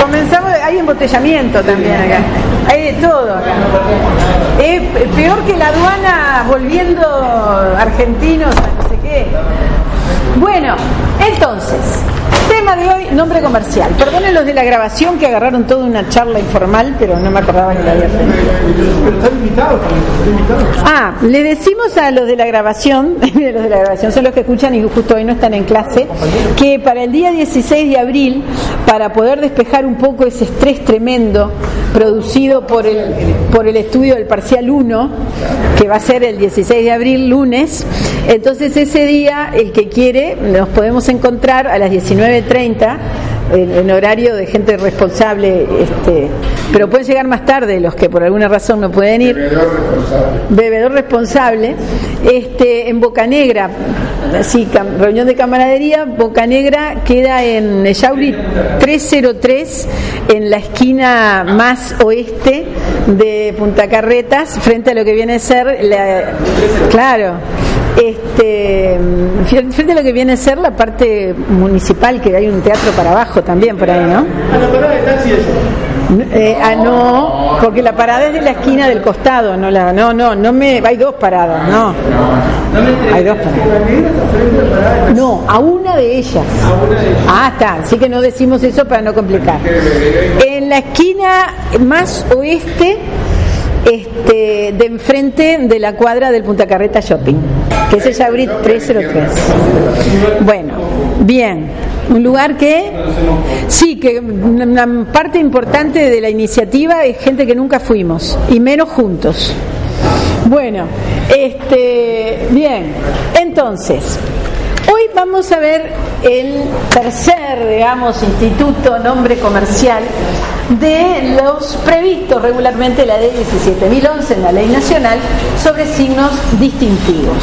comenzamos, hay embotellamiento también acá, hay de todo acá. Es peor que la aduana volviendo argentinos a no sé qué. Bueno, entonces, tema de hoy, nombre comercial. Perdonen los de la grabación que agarraron toda una charla informal, pero no me acordaba que la había Ah, le decimos a los de la grabación, los de la grabación son los que escuchan y justo hoy no están en clase, que para el día 16 de abril, para poder despejar un poco ese estrés tremendo producido por el, por el estudio del parcial 1, que va a ser el 16 de abril, lunes, entonces ese día, el que quiere, nos podemos encontrar a las 19.30 en, en, horario de gente responsable, este, pero pueden llegar más tarde los que por alguna razón no pueden ir. Bebedor responsable. Bebedor responsable, este, en Boca Negra, así, reunión de camaradería, Boca Negra queda en Yauri 303, en la esquina más oeste de Punta Carretas, frente a lo que viene a ser la, claro, este, frente a lo que viene a ser la parte municipal, que hay un teatro para abajo también por ahí, ¿no? A la parada de taxi Eh, ah, no, porque la parada es de la esquina del costado, no la, no, no, no me, hay dos paradas, no, hay dos paradas. No, a una de ellas. Ah, está, así que no decimos eso para no complicar. En la esquina más oeste, este, de enfrente de la cuadra del Punta Carreta Shopping, que es el Yauri 303. Bueno, bien. Un lugar que, sí, que una parte importante de la iniciativa es gente que nunca fuimos, y menos juntos. Bueno, este, bien, entonces, hoy vamos a ver el tercer, digamos, instituto, nombre comercial de los previstos regularmente en la ley 17.011, en la ley nacional, sobre signos distintivos.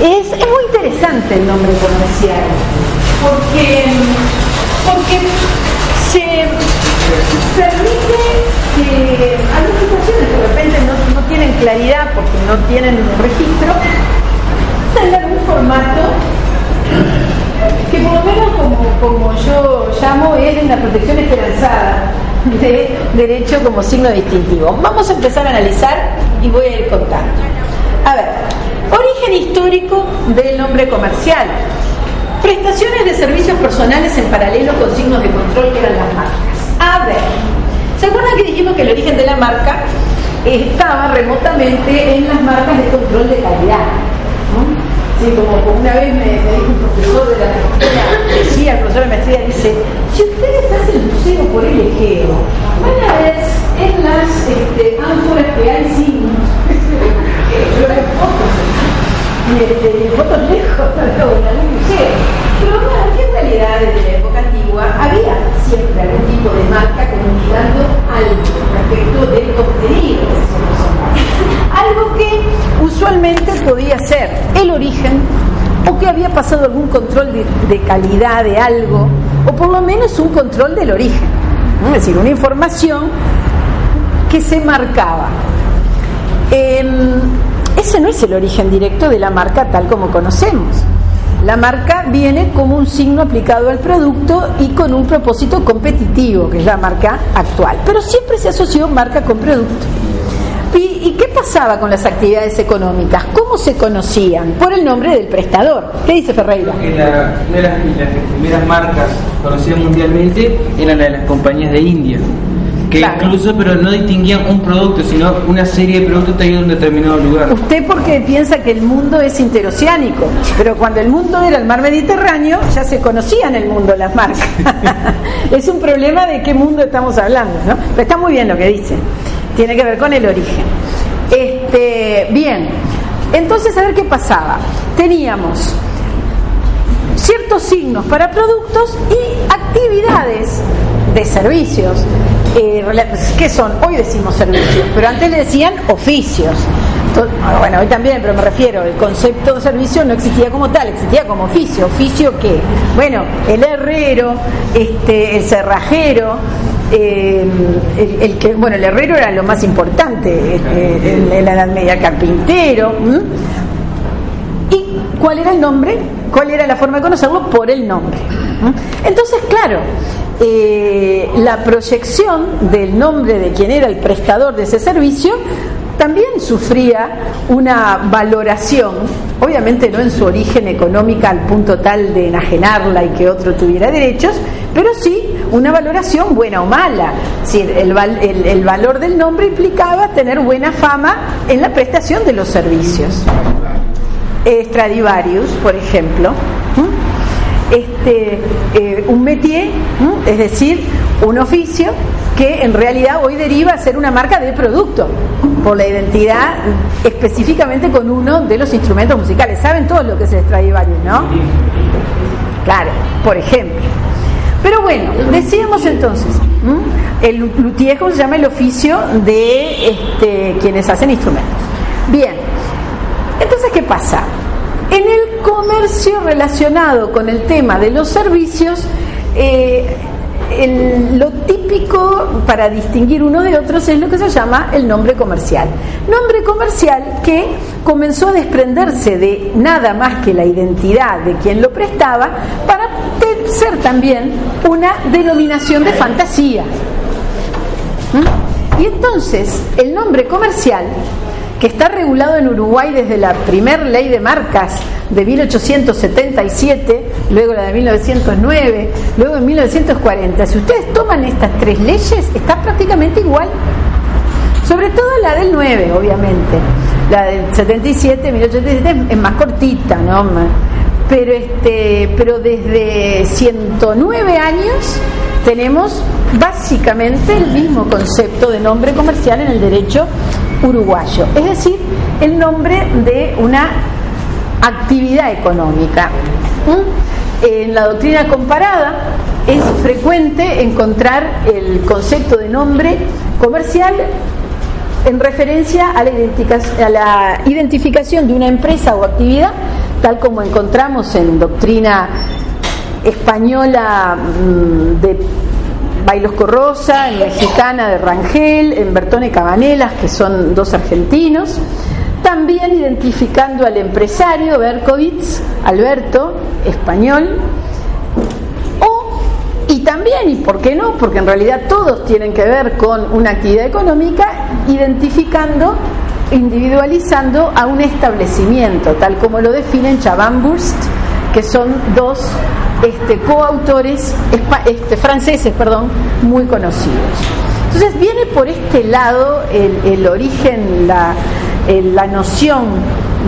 Es, es muy interesante el nombre comercial, porque, porque se permite que algunas situaciones de repente no, no tienen claridad porque no tienen un registro, tengan un formato que por lo menos como, como yo llamo es una protección esperanzada de derecho como signo distintivo. Vamos a empezar a analizar y voy a ir contando. A ver, origen histórico del nombre comercial. Prestaciones de servicios personales en paralelo con signos de control que eran las marcas. A ver, ¿se acuerdan que dijimos que el origen de la marca estaba remotamente en las marcas de control de calidad? ¿no? Sí, como, una vez me, dijo un profesor de la maestría, decía, el profesor de maestría, dice, si ustedes hacen buceo por el Egeo, van a ver en las este, ánforas que hay signos. Yo y este, fotos lejos, en algún museo. Pero bueno, aquí en realidad desde la época antigua había siempre algún tipo de marca comunicando algo respecto del contenido de personaje. Algo que usualmente podía ser el origen o que había pasado algún control de, de calidad de algo o por lo menos un control del origen. Es decir, una información que se marcaba. Em, ese no es el origen directo de la marca tal como conocemos. La marca viene como un signo aplicado al producto y con un propósito competitivo, que es la marca actual. Pero siempre se asoció marca con producto. ¿Y, qué pasaba con las actividades económicas? ¿Cómo se conocían? Por el nombre del prestador. ¿Qué dice Ferreira? Que la- las, las primeras marcas conocidas mundialmente eran la de las compañías de India. Que Claro. incluso, pero no distinguían un producto, sino una serie de productos traídos de un determinado lugar. Usted porque piensa que el mundo es interoceánico, pero cuando el mundo era el mar Mediterráneo ya se conocían el mundo las marcas. es un problema de qué mundo estamos hablando, ¿no? Pero está muy bien lo que dice. Tiene que ver con el origen. Este, bien. Entonces, a ver qué pasaba. Teníamos ciertos signos para productos y actividades de servicios. Eh, ¿Qué son? Hoy decimos servicios, pero antes le decían oficios. Bueno, hoy también, pero me refiero, el concepto de servicio no existía como tal, existía como oficio. ¿Oficio qué? Bueno, el herrero, este, el cerrajero, eh, el, que, bueno, el herrero era lo más importante este, en, la Edad Media, el carpintero. ¿Y cuál era el nombre? ¿Cuál era la forma de conocerlo? Por el nombre. Entonces, claro, eh, la proyección del nombre de quien era el prestador de ese servicio también sufría una valoración, obviamente no en su origen económica al punto tal de enajenarla y que otro tuviera derechos, pero sí una valoración buena o mala. el, el, valor del nombre implicaba tener buena fama en la prestación de los servicios. Stradivarius, por ejemplo, este, eh, un métier, es decir, un oficio que en realidad hoy deriva a ser una marca de producto, por la identidad específicamente con uno de los instrumentos musicales. ¿Saben todos lo que es el Stradivarius, no? Claro, por ejemplo. Pero bueno, decíamos entonces, el luthier, ¿cómo se llama el oficio de este, quienes hacen instrumentos? Bien, entonces, ¿qué pasa? En el comercio relacionado con el tema de los servicios, eh, lo típico para distinguir uno de otros es lo que se llama el nombre comercial. Nombre comercial que comenzó a desprenderse de nada más que la identidad de quien lo prestaba para ser también una denominación de fantasía. ¿Mm? Y entonces el nombre comercial que está regulado en Uruguay desde la primer ley de marcas de 1877, luego la de 1909, luego en 1940. Si ustedes toman estas tres leyes, está prácticamente igual. Sobre todo la del 9, obviamente. La del 77, 1877 es más cortita, ¿no? Pero, este, pero desde 109 años tenemos básicamente el mismo concepto de nombre comercial en el derecho uruguayo, es decir, el nombre de una actividad económica. ¿Mm? En la doctrina comparada es frecuente encontrar el concepto de nombre comercial en referencia a la, a la identificación de una empresa o actividad, tal como encontramos en doctrina española mm, de Bailos Corrosa, en Mexicana de Rangel, en Bertone Cabanelas, que son dos argentinos. También identificando al empresario Berkovitz, Alberto, español. Y también, y por qué no, porque en realidad todos tienen que ver con una actividad económica, identificando individualizando a un establecimiento, tal como lo definen Chabanburst, que son dos este, coautores este, franceses perdón, muy conocidos. Entonces viene por este lado el, origen, la, la noción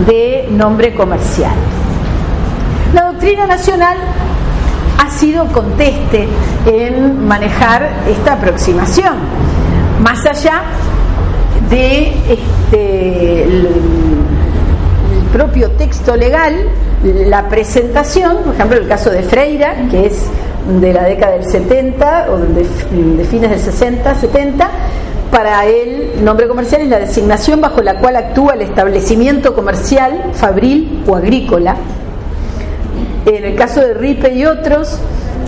de nombre comercial. La doctrina nacional ha sido conteste en manejar esta aproximación, más allá de este, propio texto legal, la presentación, por ejemplo, el caso de Freira, que es de la década del 70 o de, fines del 60, 70, para él, nombre comercial es la designación bajo la cual actúa el establecimiento comercial, fabril o agrícola. En el caso de Ripe y otros,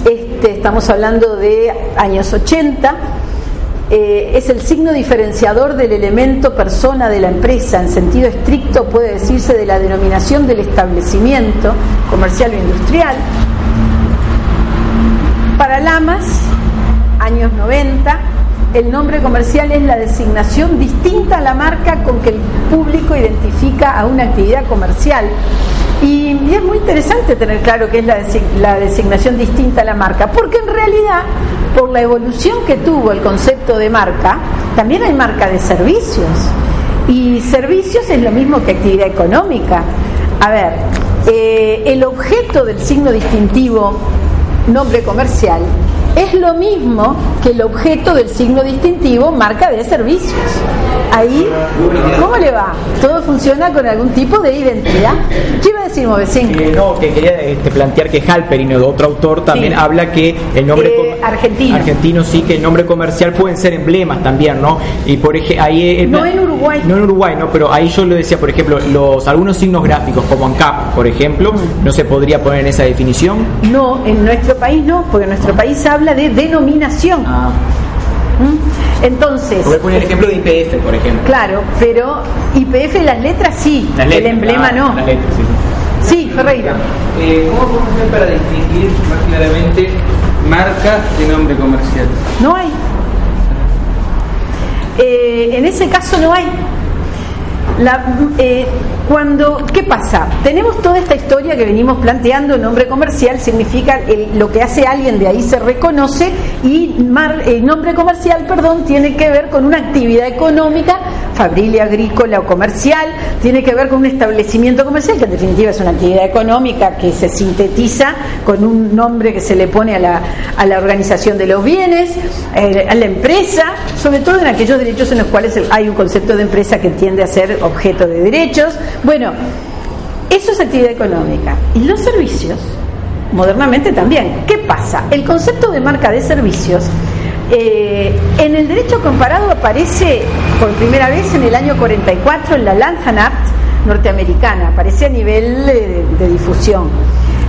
este, estamos hablando de años 80, eh, es el signo diferenciador del elemento persona de la empresa. En sentido estricto puede decirse de la denominación del establecimiento comercial o industrial. Para Lamas, años 90, el nombre comercial es la designación distinta a la marca con que el público identifica a una actividad comercial. Y, es muy interesante tener claro que es la, la designación distinta a la marca, porque en realidad, por la evolución que tuvo el concepto de marca, también hay marca de servicios. Y servicios es lo mismo que actividad económica. A ver, eh, el objeto del signo distintivo nombre comercial es lo mismo que el objeto del signo distintivo marca de servicios. Ahí, ¿cómo le va? Todo funciona con algún tipo de identidad. ¿Qué iba a decir, Movecín? Eh, no, que quería este, plantear que Halperin, otro autor, también Sí. habla que el nombre Eh, argentino. argentino sí, que el nombre comercial pueden ser emblemas también, ¿no? Y por ejemplo, ahí No en Uruguay. No en Uruguay, no, pero ahí yo lo decía, por ejemplo, los algunos signos gráficos como ANCAP, por ejemplo, Mm. no se podría poner en esa definición. No, en nuestro país no, porque nuestro país habla de denominación. Ah, ¿Mm? Entonces, voy a poner el ejemplo de IPF, por ejemplo. claro, pero IPF las letras sí, Las el letras, emblema ah, no. Las letras, sí. Sí, Ferreira. Eh, ¿Cómo podemos hacer para distinguir más claramente marca de nombre comercial? No hay. Eh, en ese caso no hay. La- eh, cuando, ¿Qué pasa? Tenemos toda esta historia que venimos planteando, nombre comercial significa el- lo que hace alguien, de ahí se reconoce, y mar- el nombre comercial, perdón, tiene que ver con una actividad económica, fabril, agrícola o comercial, tiene que ver con un establecimiento comercial, que en definitiva es una actividad económica que se sintetiza con un nombre que se le pone a la, a la organización de los bienes, eh, a la empresa, sobre todo en aquellos derechos en los cuales hay un concepto de empresa que tiende a ser objeto de derechos. Bueno, eso es actividad económica. Y los servicios, modernamente también. ¿Qué pasa? El concepto de marca de servicios eh, en el derecho comparado aparece por primera vez en el año 44 en la Lanham Act norteamericana, aparece a nivel eh, de difusión.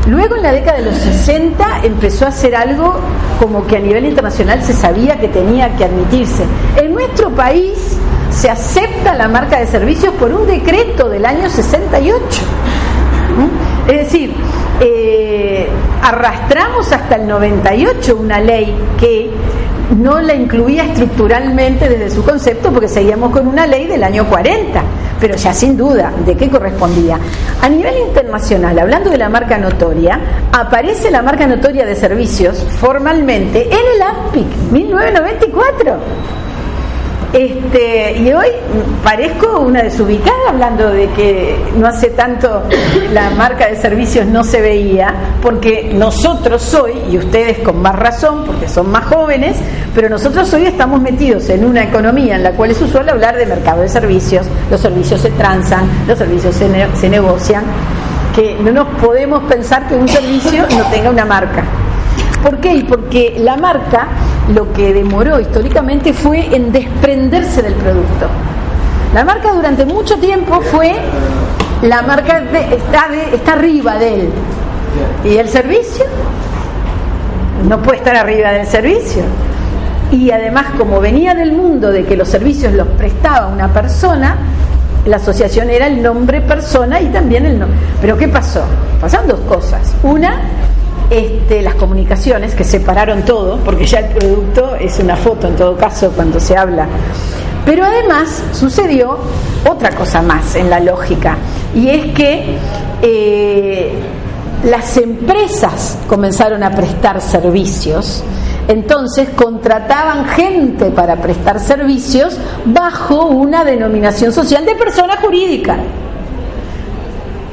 Luego en la década de los 60 empezó a hacer algo como que a nivel internacional se sabía que tenía que admitirse. En nuestro país se acepta la marca de servicios por un decreto del año 68. ¿Mm? Es decir, eh, arrastramos hasta el 98 una ley que no la incluía estructuralmente desde su concepto porque seguíamos con una ley del año 40, pero ya sin duda de qué correspondía. A nivel internacional, hablando de la marca notoria, aparece la marca notoria de servicios formalmente en el AFPIC 1994. Este, y hoy parezco una desubicada hablando de que no hace tanto la marca de servicios no se veía, porque nosotros hoy, y ustedes con más razón, porque son más jóvenes, pero nosotros hoy estamos metidos en una economía en la cual es usual hablar de mercado de servicios, los servicios se transan, los servicios se, se negocian, que no nos podemos pensar que un servicio no tenga una marca. ¿Por qué? Porque la marca lo que demoró históricamente fue en desprenderse del producto. La marca durante mucho tiempo fue la marca de- está, de- está arriba de él. ¿Y el servicio? No puede estar arriba del servicio. Y además, como venía del mundo de que los servicios los prestaba una persona, la asociación era el nombre persona y también el nombre. Pero ¿qué pasó? Pasaron dos cosas. Una, este, las comunicaciones que separaron todo, porque ya el producto es una foto en todo caso cuando se habla. Pero además sucedió otra cosa más en la lógica, y es que eh, las empresas comenzaron a prestar servicios, entonces contrataban gente para prestar servicios bajo una denominación social de persona jurídica.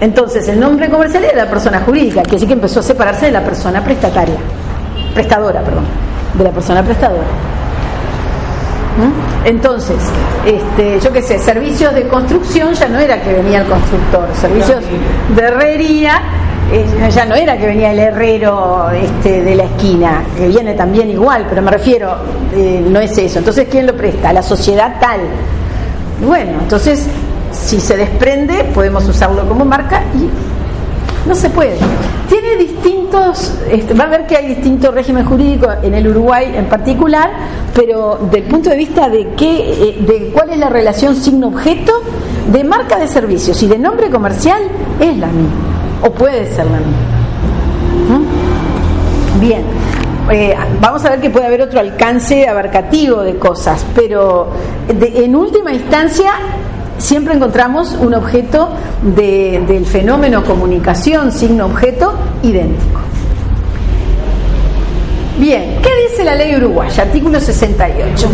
Entonces, el nombre comercial era la persona jurídica, que sí que empezó a separarse de la persona prestataria, prestadora, perdón, de la persona prestadora. ¿Mm? Entonces, este, yo qué sé, servicios de construcción ya no era que venía el constructor, servicios de herrería eh, ya no era que venía el herrero este, de la esquina, que viene también igual, pero me refiero, eh, no es eso. Entonces, ¿quién lo presta? La sociedad tal. Bueno, entonces, si se desprende, podemos usarlo como marca y no se puede. Tiene distintos, este, va a ver que hay distintos regímenes jurídicos en el Uruguay en particular, pero del punto de vista de qué, eh, de cuál es la relación signo-objeto, de marca de servicios y de nombre comercial es la misma, o puede ser la misma. ¿Mm? Bien. Eh, vamos a ver que puede haber otro alcance abarcativo de cosas, pero en última instancia siempre encontramos un objeto de- del fenómeno comunicación, signo-objeto, idéntico. Bien, ¿qué dice la ley uruguaya? Artículo 68.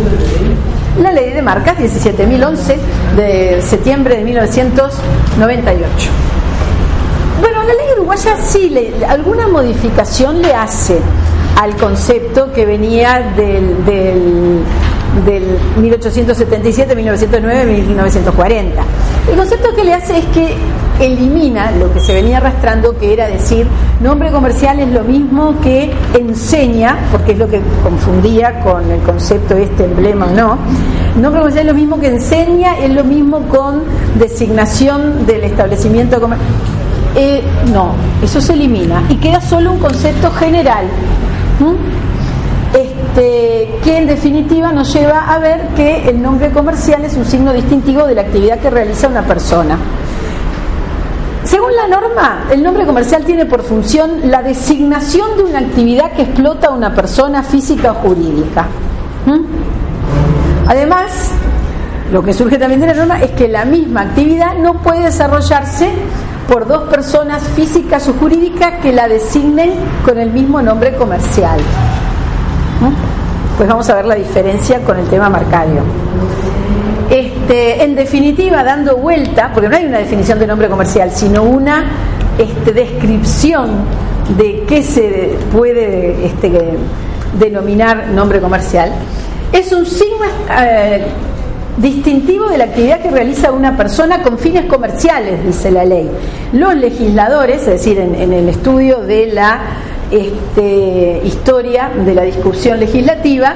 La ley de marcas 17.011 de septiembre de 1998. Bueno, la ley uruguaya sí, alguna modificación le hace al concepto que venía del, del 1877, 1909, 1940. El concepto que le hace es que elimina lo que se venía arrastrando, que era decir, nombre comercial es lo mismo que enseña, porque es lo que confundía con el concepto este emblema o no. Nombre comercial es lo mismo que enseña, es lo mismo con designación del establecimiento comercial. Eh, no, eso se elimina y queda solo un concepto general. Este, que en definitiva nos lleva a ver que el nombre comercial es un signo distintivo de la actividad que realiza una persona. Según la norma, el nombre comercial tiene por función la designación de una actividad que explota a una persona física o jurídica. Además, lo que surge también de la norma es que la misma actividad no puede desarrollarse por dos personas físicas o jurídicas que la designen con el mismo nombre comercial. Pues vamos a ver la diferencia con el tema marcario. Este, en definitiva, dando vuelta, porque no hay una definición de nombre comercial, sino una este, descripción de qué se puede este, denominar nombre comercial, es un signo eh, distintivo de la actividad que realiza una persona con fines comerciales, dice la ley. Los legisladores, es decir, en el estudio de la este, historia de la discusión legislativa,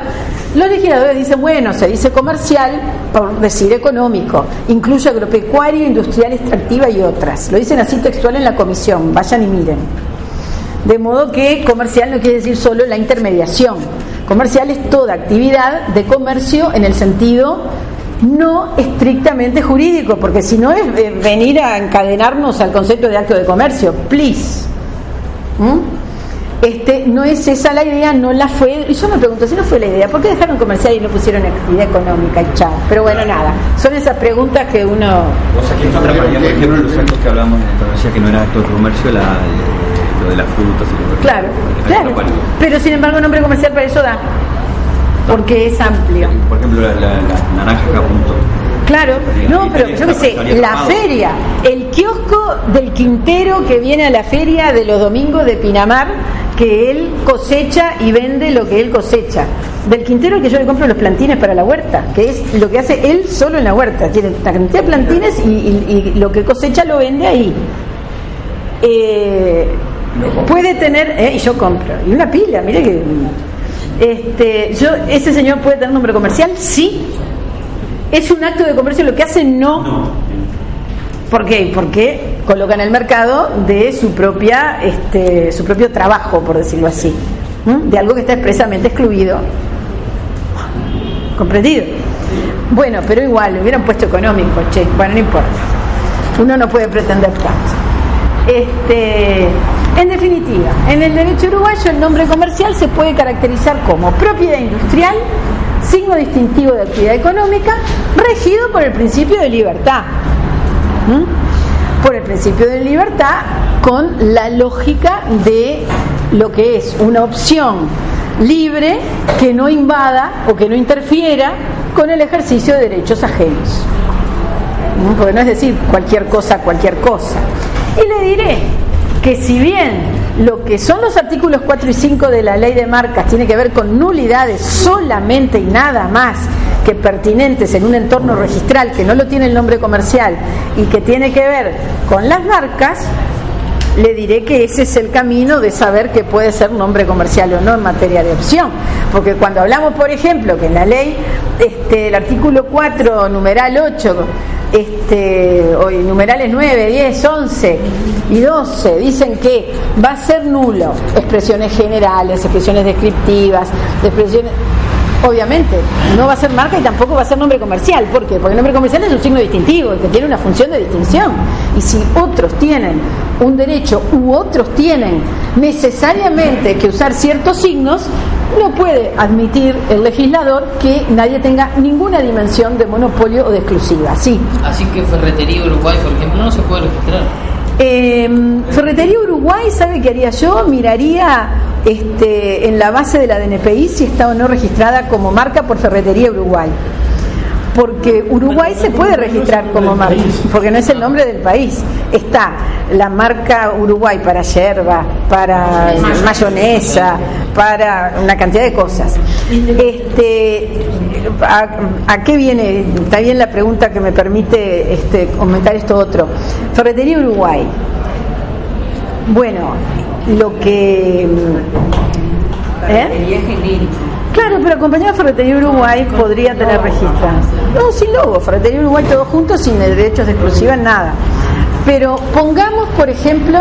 los legisladores dicen, bueno, se dice comercial por decir económico, incluye agropecuario, industrial, extractiva y otras. Lo dicen así textual en la comisión, vayan y miren. De modo que comercial no quiere decir solo la intermediación. Comercial es toda actividad de comercio en el sentido no estrictamente jurídico, porque si no es eh, venir a encadenarnos al concepto de acto de comercio, please. ¿Mm? Este, no es esa la idea, no la fue. Y yo me pregunto, si no fue la idea, ¿por qué dejaron comercial y no pusieron actividad económica y chao? Pero bueno, nada, son esas preguntas que uno. O sea, que en otra por ejemplo, los actos que hablamos en la que no era acto de comercio, la, lo de las frutas y lo Claro, claro. Pero sin embargo, nombre comercial para eso da. Porque es amplio. Por ejemplo, la, la, la naranja que apuntó Claro, no, pero yo qué sé, la feria, el kiosco del Quintero que viene a la feria de los domingos de Pinamar, que él cosecha y vende lo que él cosecha. Del Quintero que yo le compro los plantines para la huerta, que es lo que hace él solo en la huerta. Tiene una cantidad de plantines y, lo que cosecha lo vende ahí. Eh, puede tener, eh, y yo compro, y una pila, mire que... Este, yo, ¿Ese señor puede tener nombre comercial? Sí, ¿Es un acto de comercio lo que hace? No. ¿Por qué? Porque coloca en el mercado de su propia, este, su propio trabajo, por decirlo así, de algo que está expresamente excluido. ¿Comprendido? Bueno, pero igual, hubieran puesto económico, che, bueno, no importa. Uno no puede pretender tanto. Este, en definitiva, en el derecho uruguayo el nombre comercial se puede caracterizar como propiedad industrial, signo distintivo de actividad económica, regido por el principio de libertad. Por el principio de libertad con la lógica de lo que es una opción libre que no invada o que no interfiera con el ejercicio de derechos ajenos. Porque no es decir cualquier cosa, cualquier cosa. Y le diré que si bien lo que son los artículos 4 y 5 de la ley de marcas tiene que ver con nulidades solamente y nada más que pertinentes en un entorno registral que no lo tiene el nombre comercial y que tiene que ver con las marcas, le diré que ese es el camino de saber que puede ser nombre comercial o no en materia de opción. Porque cuando hablamos, por ejemplo, que en la ley, este, el artículo 4, numeral 8, este, hoy, numerales 9, 10, 11 y 12 dicen que va a ser nulo expresiones generales, expresiones descriptivas, expresiones obviamente no va a ser marca y tampoco va a ser nombre comercial. ¿Por qué? Porque el nombre comercial es un signo distintivo, que tiene una función de distinción. Y si otros tienen un derecho u otros tienen necesariamente que usar ciertos signos, no puede admitir el legislador que nadie tenga ninguna dimensión de monopolio o de exclusiva. Sí. Así que Ferretería Uruguay, por ejemplo, no se puede registrar. Eh, Ferretería Uruguay, ¿sabe qué haría yo? Miraría este, en la base de la DNPI si está o no registrada como marca por Ferretería Uruguay. Porque Uruguay se puede registrar como marca, porque no es el nombre del país. Está la marca Uruguay para yerba, para mayonesa, para una cantidad de cosas. Este, ¿a, a qué viene? Está bien la pregunta que me permite este, comentar esto otro. Ferretería Uruguay. Bueno, lo que... ¿eh? Claro, pero acompañado de Ferretería Uruguay podría tener registro. No, sin logo, Ferretería Uruguay todo junto, sin derechos de exclusiva, nada. Pero pongamos, por ejemplo,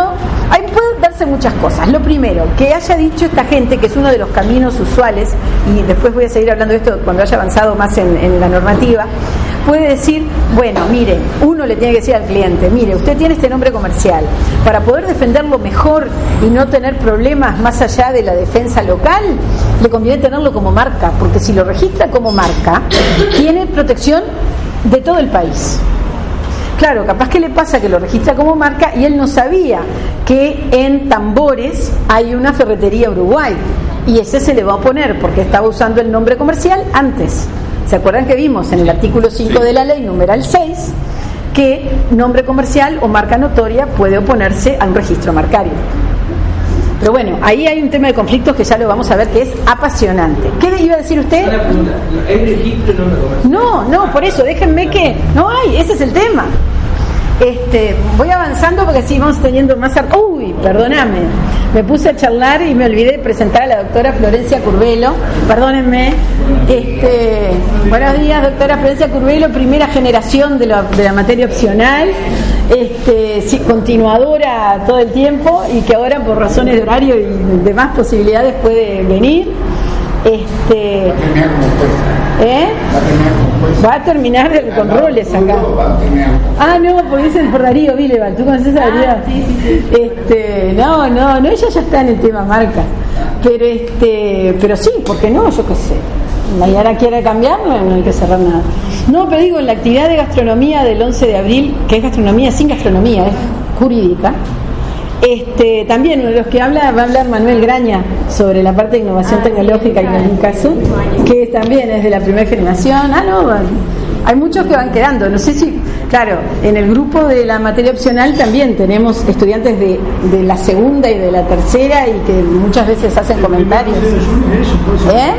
ahí pueden darse muchas cosas. Lo primero, que haya dicho esta gente, que es uno de los caminos usuales, y después voy a seguir hablando de esto cuando haya avanzado más en la normativa, puede decir, bueno, mire, uno le tiene que decir al cliente, mire, usted tiene este nombre comercial, para poder defenderlo mejor y no tener problemas más allá de la defensa local, le conviene tenerlo como marca, porque si lo registra como marca, tiene protección de todo el país. Claro, capaz que le pasa que lo registra como marca y él no sabía que en Tambores hay una ferretería Uruguay y ese se le va a poner porque estaba usando el nombre comercial antes. ¿Se acuerdan que vimos en el artículo 5 de la ley, numeral 6, que nombre comercial o marca notoria puede oponerse a un registro marcario? Pero bueno, ahí hay un tema de conflictos que ya lo vamos a ver que es apasionante. ¿Qué le iba a decir usted? No, no, por eso, déjenme que. No hay, ese es el tema. Este, voy avanzando porque así vamos teniendo más. Uy, perdóname. Me puse a charlar y me olvidé de presentar a la doctora Florencia Curvelo. Perdónenme. Este, buenos días, doctora Florencia Curvelo, primera generación de la, de la materia opcional. Este, continuadora todo el tiempo y que ahora por razones de horario y demás posibilidades puede venir. Este, ¿eh? Va a terminar con roles acá. Ah, no, porque es el por Darío Vileval. ¿Tú conoces a Darío? Este, no, no, no, ella ya está en el tema marca. Pero este, pero sí, ¿por qué no? Yo qué sé. Mañana quiere cambiar, no, no hay que cerrar nada. No, pero digo, en la actividad de gastronomía del 11 de abril, que es gastronomía sin gastronomía, es jurídica, este, también uno de los que habla va a hablar Manuel Graña sobre la parte de innovación tecnológica y en un caso, que también es de la primera generación. Ah, no, hay muchos que van quedando. No sé si, claro, en el grupo de la materia opcional también tenemos estudiantes de, de la segunda y de la tercera y que muchas veces hacen comentarios. ¿Eh?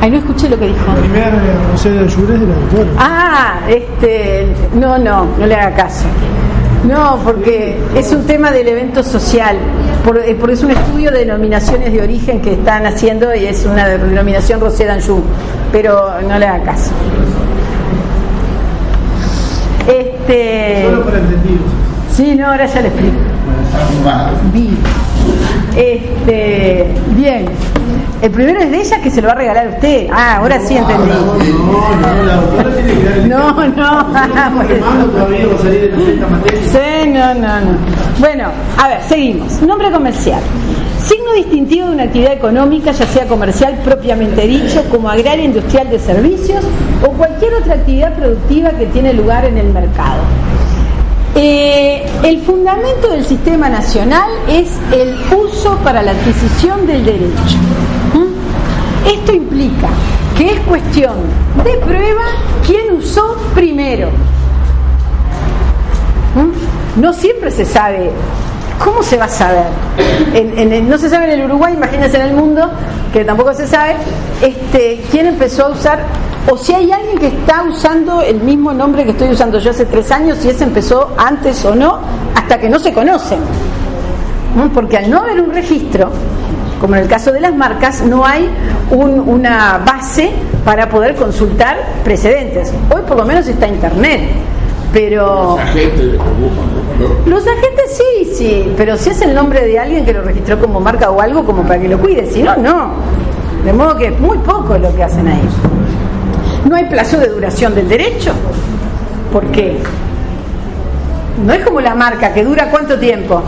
Ay, no escuché lo que dijo. La primera José de de la doctora. Ah, este, no, no, no le haga caso. No, porque es un tema del evento social, por- eh, es un estudio de denominaciones de origen que están haciendo y es una denominación Rosé d'Anjou, pero no le haga caso. Este, Solo para entendidos. sí, no, ahora ya le explico. Vi. Este, bien. El primero es de ella que se lo va a regalar a usted. Ah, ahora sí entendí. No, no, la doctora tiene que dar el No. Sí, no, no, no. Bueno, a ver, seguimos. Nombre comercial. Signo distintivo de una actividad económica, ya sea comercial propiamente dicho, como agraria, industrial de servicios o cualquier otra actividad productiva que tiene lugar en el mercado. Eh, el fundamento del sistema nacional es el uso para la adquisición del derecho. ¿Mm? Esto implica que es cuestión de prueba quién usó primero. ¿Mm? No siempre se sabe. ¿Cómo se va a saber? No se sabe en el Uruguay, imagínense en el mundo, que tampoco se sabe, este, quién empezó a usar, o si hay alguien que está usando el mismo nombre que estoy usando yo hace tres años, si ese empezó antes o no, hasta que no se conocen. Porque al no haber un registro, como en el caso de las marcas, no hay un- una base para poder consultar precedentes. Hoy por lo menos está Internet, pero... Los agentes sí, sí, pero si es el nombre de alguien que lo registró como marca o algo, como para que lo cuide, si no, no. De modo que es muy poco lo que hacen ahí. No hay plazo de duración del derecho. ¿Por qué? No es como la marca, que dura cuánto tiempo.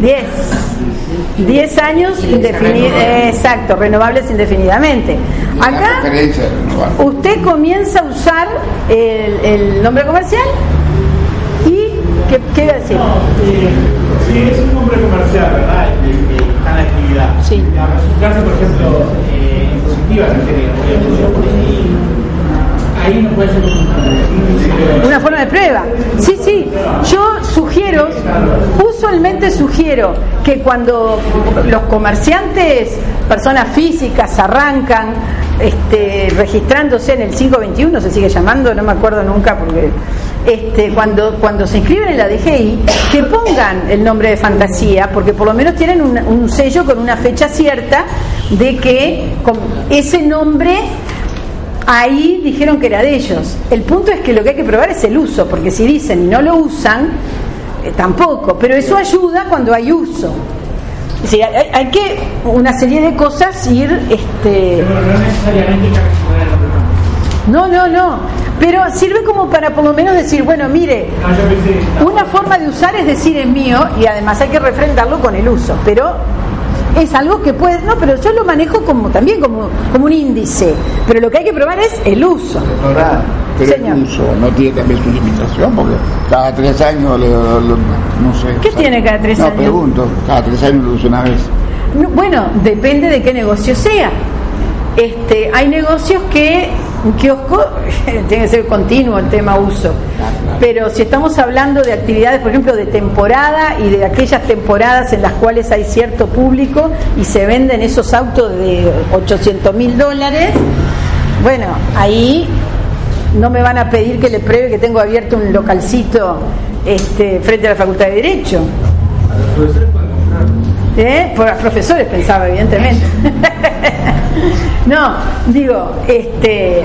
Diez. Diez años indefinidos. Exacto, renovables indefinidamente. Acá usted comienza a usar el, el nombre comercial y ¿qué, qué iba a decir? Si es un nombre comercial, ¿verdad? Está en actividad. Sí. A resultarse, por ejemplo, eh, positiva, que tiene Una forma de prueba. Sí, sí. Yo sugiero, usualmente sugiero que cuando los comerciantes, personas físicas, arrancan este, registrándose en el 521, se sigue llamando, no me acuerdo nunca, porque este, cuando, cuando se inscriben en la DGI, que pongan el nombre de fantasía, porque por lo menos tienen un, un sello con una fecha cierta de que con ese nombre ahí dijeron que era de ellos. El punto es que lo que hay que probar es el uso, porque si dicen y no lo usan, eh, tampoco, pero eso ayuda cuando hay uso. Es decir, hay, hay que una serie de cosas ir, este, Pero no necesariamente no, no, no, pero sirve como para por lo menos decir, bueno, mire, pensé. una forma de usar es decir es mío y además hay que refrendarlo con el uso, pero es algo que puede, no, pero yo lo manejo como también como, como un índice, pero lo que hay que probar es el uso. Doctora, pero Señor. el uso no tiene también su limitación, porque cada tres años, lo- no sé. ¿Qué tiene cada tres no, años? pregunto, cada tres años lo uso una vez. No, Bueno, depende de qué negocio sea. Este, hay negocios que un kiosco tiene que ser continuo el tema uso. Pero si estamos hablando de actividades, por ejemplo, de temporada y de aquellas temporadas en las cuales hay cierto público y se venden esos autos de 800 mil dólares, bueno, ahí no me van a pedir que le pruebe que tengo abierto un localcito este, frente a la Facultad de Derecho. ¿Eh? Por los profesores pensaba, evidentemente. no, digo, este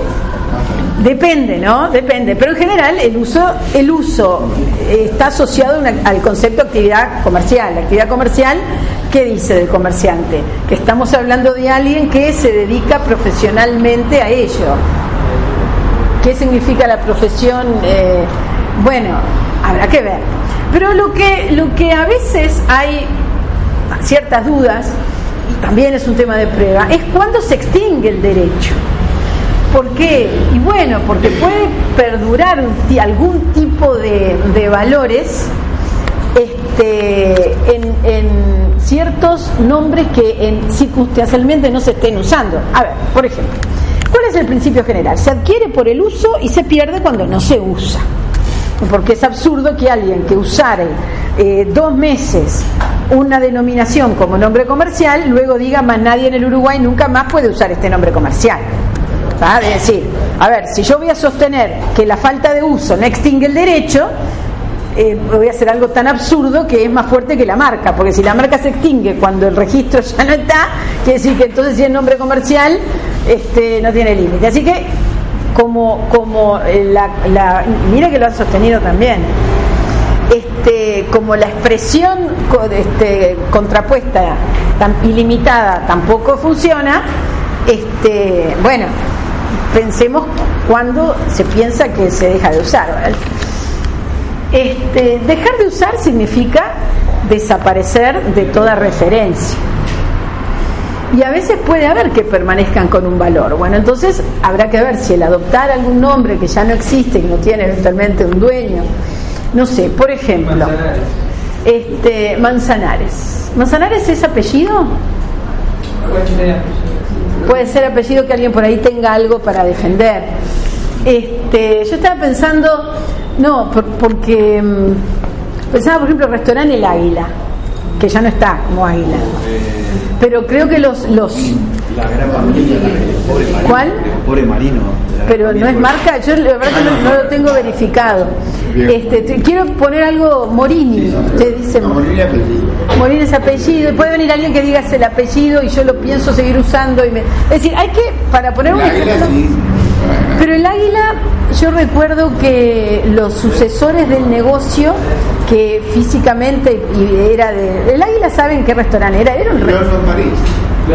depende, ¿no? Depende. Pero en general el uso, el uso eh, está asociado al concepto de actividad comercial. La actividad comercial, ¿qué dice del comerciante? Que estamos hablando de alguien que se dedica profesionalmente a ello. ¿Qué significa la profesión? Eh, bueno, habrá que ver. Pero lo que, lo que a veces hay ciertas dudas, y también es un tema de prueba, es cuándo se extingue el derecho. ¿Por qué? Y bueno, porque puede perdurar algún tipo de, valores este, en, ciertos nombres que en, circunstancialmente no se estén usando. A ver, por ejemplo, ¿cuál es el principio general? Se adquiere por el uso y se pierde cuando no se usa. Porque es absurdo que alguien que usare eh, dos meses una denominación como nombre comercial, luego diga más nadie en el Uruguay nunca más puede usar este nombre comercial. Es decir, a ver, si yo voy a sostener que la falta de uso no extingue el derecho, eh, voy a hacer algo tan absurdo que es más fuerte que la marca, porque si la marca se extingue cuando el registro ya no está, quiere decir que entonces si es nombre comercial este, no tiene límite. Así que como, como eh, la, la- mira que lo han sostenido también, este, como la expresión este, contrapuesta tan ilimitada tampoco funciona, este, bueno, pensemos cuando se piensa que se deja de usar. Este, dejar de usar significa desaparecer de toda referencia. Y a veces puede haber que permanezcan con un valor. Bueno, entonces habrá que ver si el adoptar algún nombre que ya no existe, que no tiene eventualmente un dueño, no sé, por ejemplo, Manzanares. este Manzanares. ¿Manzanares es apellido? Puede ser apellido que alguien por ahí tenga algo para defender. Este, yo estaba pensando, no, por- porque mm, pensaba por ejemplo el restaurante El Águila, que ya no está como Águila. Pero creo que los los La gran familia, pobre marino. ¿Cuál? Pobre marino. pero no es marca, yo la verdad que no, no lo tengo verificado. Este, te- quiero poner algo Morini, usted dice No, Morir apellido. Morir es apellido, y puede venir alguien que diga el apellido y yo lo pienso seguir usando. Y me... Es decir, hay que, para poner un ejemplo- sí. Pero el águila, yo recuerdo que los sucesores del negocio, que físicamente y era de. El águila, ¿saben qué restaurante era? Era un re- London, París.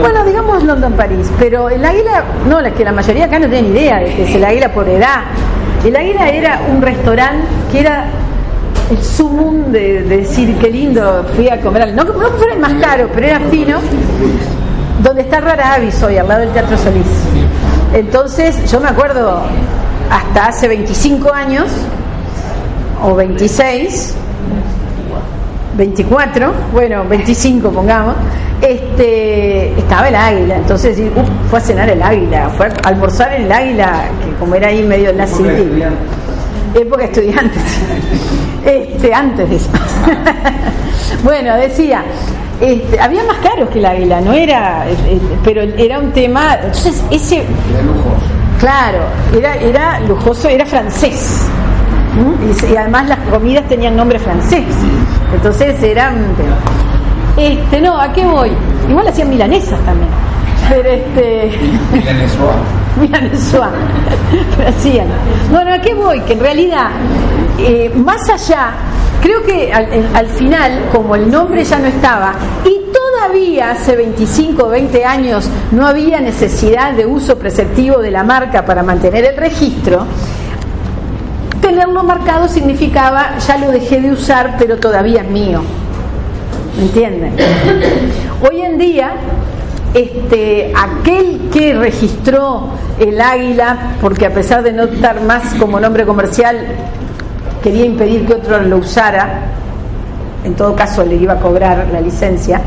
Bueno, digamos London París, pero el águila, no, la que la mayoría acá no tiene ni idea de que es el águila por edad. El águila era un restaurante que era el sumum de, de decir qué lindo fui a comer. No, no fuera el más caro, pero era fino. Donde está Rara Avis hoy, al lado del Teatro Solís. Entonces, yo me acuerdo hasta hace 25 años, o 26, 24, bueno, 25 pongamos, este, estaba el águila. Entonces uf, fue a cenar el águila, fue a almorzar el águila, que como era ahí medio la. Época estudiantes. Este, antes de eso. bueno, decía, este, había más caros que el águila, no era, eh, pero era un tema. Entonces, ese. Claro, era, era lujoso, era francés. ¿Mm? Y, y además las comidas tenían nombre francés. Entonces eran. Este, no, ¿a qué voy? Igual hacían milanesas también. Pero este. Milanesua. Pero hacían. Bueno, ¿a qué voy? Que en realidad, eh, más allá, creo que al, en- al final, como el nombre ya no estaba, y todavía hace 25 o 20 años no había necesidad de uso preceptivo de la marca para mantener el registro, tenerlo marcado significaba ya lo dejé de usar, pero todavía es mío. ¿Me entienden? Hoy en día, este, aquel que registró el águila, porque a pesar de no estar más como nombre comercial, quería impedir que otro lo usara, en todo caso le iba a cobrar la licencia.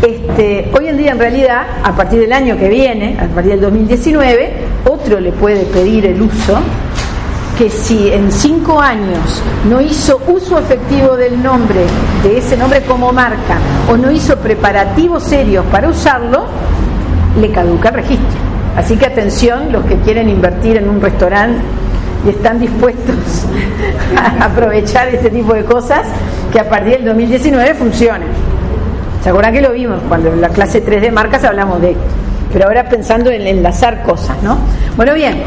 Este, hoy en día, en realidad, a partir del año que viene, a partir del 2019, otro le puede pedir el uso que si en cinco años no hizo uso efectivo del nombre, de ese nombre como marca, o no hizo preparativos serios para usarlo, le caduca el registro. Así que atención los que quieren invertir en un restaurante y están dispuestos a aprovechar este tipo de cosas, que a partir del 2019 funcionen. ¿Se acuerdan que lo vimos cuando en la clase 3 de marcas hablamos de esto? Pero ahora pensando en enlazar cosas, ¿no? Bueno, bien,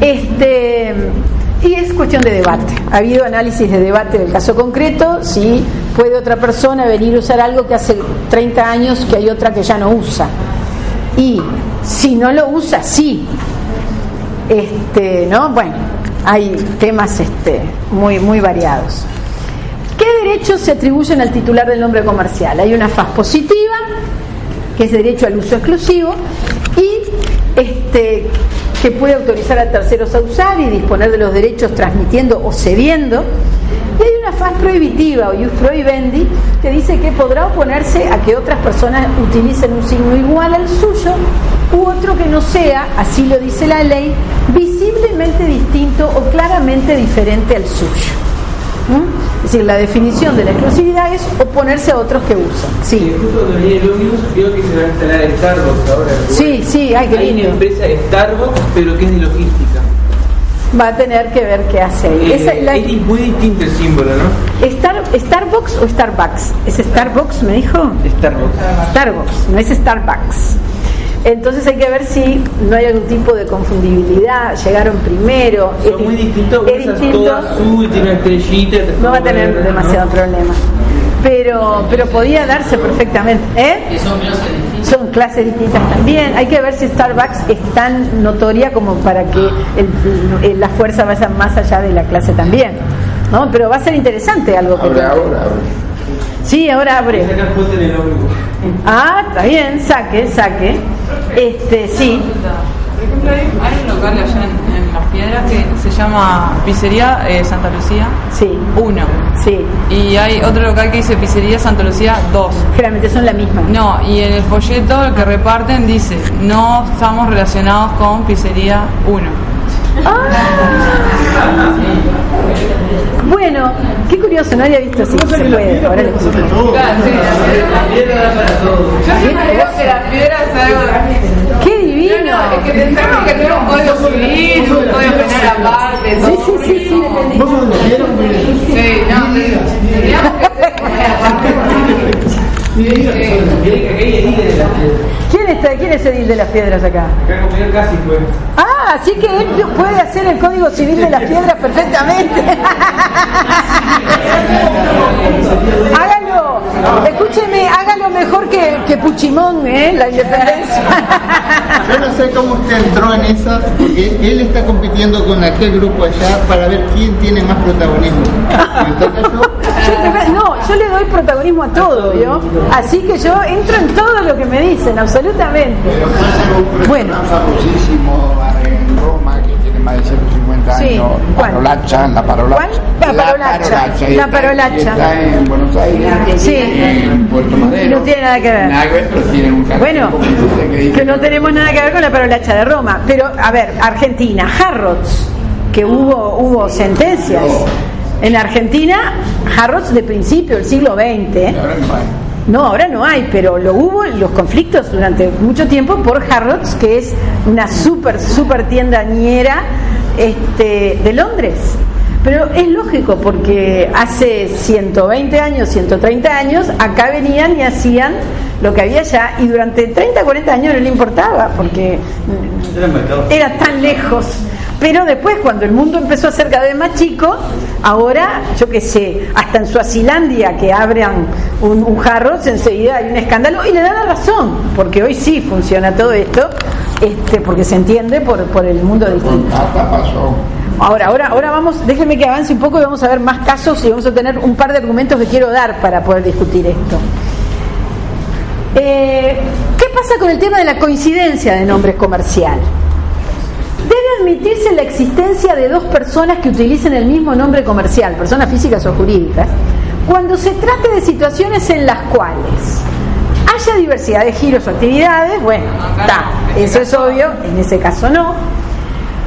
este, y es cuestión de debate. Ha habido análisis de debate del caso concreto, si puede otra persona venir a usar algo que hace 30 años que hay otra que ya no usa. Y si no lo usa, sí. Este, ¿no? Bueno, hay temas este, muy, muy variados. ¿Qué derechos se atribuyen al titular del nombre comercial? Hay una faz positiva, que es derecho al uso exclusivo, y este, que puede autorizar a terceros a usar y disponer de los derechos transmitiendo o cediendo. Y hay una faz prohibitiva o ius prohibendi que dice que podrá oponerse a que otras personas utilicen un signo igual al suyo u otro que no sea, así lo dice la ley, visiblemente distinto o claramente diferente al suyo. ¿Mm? Es decir, la definición de la exclusividad es oponerse a otros que usan. Sí, Justo cuando leí el ómnibus vio que se va a instalar el Starbucks ahora. sí, sí, ay, qué Hay una empresa Starbucks, pero que es de logística. Va a tener que ver qué hace ahí. Eh, Esa es la- Es muy distinto el símbolo, ¿no? Star- ¿Starbucks o Starbucks? ¿Es Starbucks, me dijo? Starbucks. Starbucks, no es Starbucks. Entonces hay que ver si no hay algún tipo de confundibilidad, llegaron primero. Son es muy di- distintos, es distinto, toda azul, tiene una estrellita. no va a tener ¿no? demasiado problema. Pero, pero podía darse perfectamente. ¿Eh? Son clases distintas también. Hay que ver si Starbucks es tan notoria como para que el- el- la fuerza vaya más allá de la clase también. ¿no? Pero va a ser interesante algo que Abre ahora, abre. Sí, ahora abre. Ah, está bien, saque, saque. Este, sí. Por ejemplo, hay, hay un local allá en, en Las Piedras que se llama Pizzería eh, Santa Lucía Sí, 1. sí. Y hay otro local que dice Pizzería Santa Lucía 2. Generalmente son la misma. No, y en el folleto que reparten dice, no estamos relacionados con Pizzería 1. Bueno, qué curioso, no había visto así. Se puede, ahora le explico. Yo siempre digo que las piedras es algo... ¡Qué divino! Es que pensamos que no era un código civil, un código penal aparte, Sí, todo. sí, sí, sí. ¿Vos la piedra? Sí, no, ¿Quién, está, ¿Quién es Edil de las Piedras acá? Casi fue. Ah, así que él puede hacer el Código Civil de las Piedras perfectamente. hágalo, escúcheme, hágalo mejor que, que Puchimón, ¿eh? La independencia. Yo no sé cómo usted entró en esa, porque él está compitiendo con aquel grupo allá para ver quién tiene más protagonismo. Yo- no, yo le doy protagonismo a todo, ¿vio? Así que yo entro en todo lo que me dicen, absolutamente. Bueno. Más de 150 Sí, años, ¿cuál? Parolacha, la Parolacha. ¿Cuál? La Parolacha, la Parolacha. Está en Buenos Aires, Sí. en Puerto Madero. No tiene nada que ver. Nada que ver, pero tienen un Bueno, que que no tenemos nada que ver con la parolacha de Roma. Pero, a ver, Argentina, Harrods, que hubo, hubo sentencias. En Argentina, Harrods de principio del siglo XX. No ahora no hay, pero lo hubo en los conflictos durante mucho tiempo por Harrods, que es una súper, súper tiendañera este, de Londres. Pero es lógico, porque hace 120 años, 130 años, acá venían y hacían lo que había allá, y durante 30, 40 años no le importaba, porque era tan lejos. Pero después, cuando el mundo empezó a ser cada vez más chico, ahora, yo qué sé, hasta en Suazilandia que abran un, un Harrods, enseguida hay un escándalo y le dan la razón, porque hoy sí funciona todo esto, este, porque se entiende por, por el mundo pasó. Ahora, ahora, ahora vamos, déjenme que avance un poco y vamos a ver más casos y vamos a tener un par de argumentos que quiero dar para poder discutir esto. Eh, ¿Qué pasa con el tema de la coincidencia de nombres comercial? Debe admitirse la existencia de dos personas que utilicen el mismo nombre comercial, personas físicas o jurídicas, cuando se trate de situaciones en las cuales haya diversidad de giros o actividades, bueno, está, eso es obvio, en ese caso no.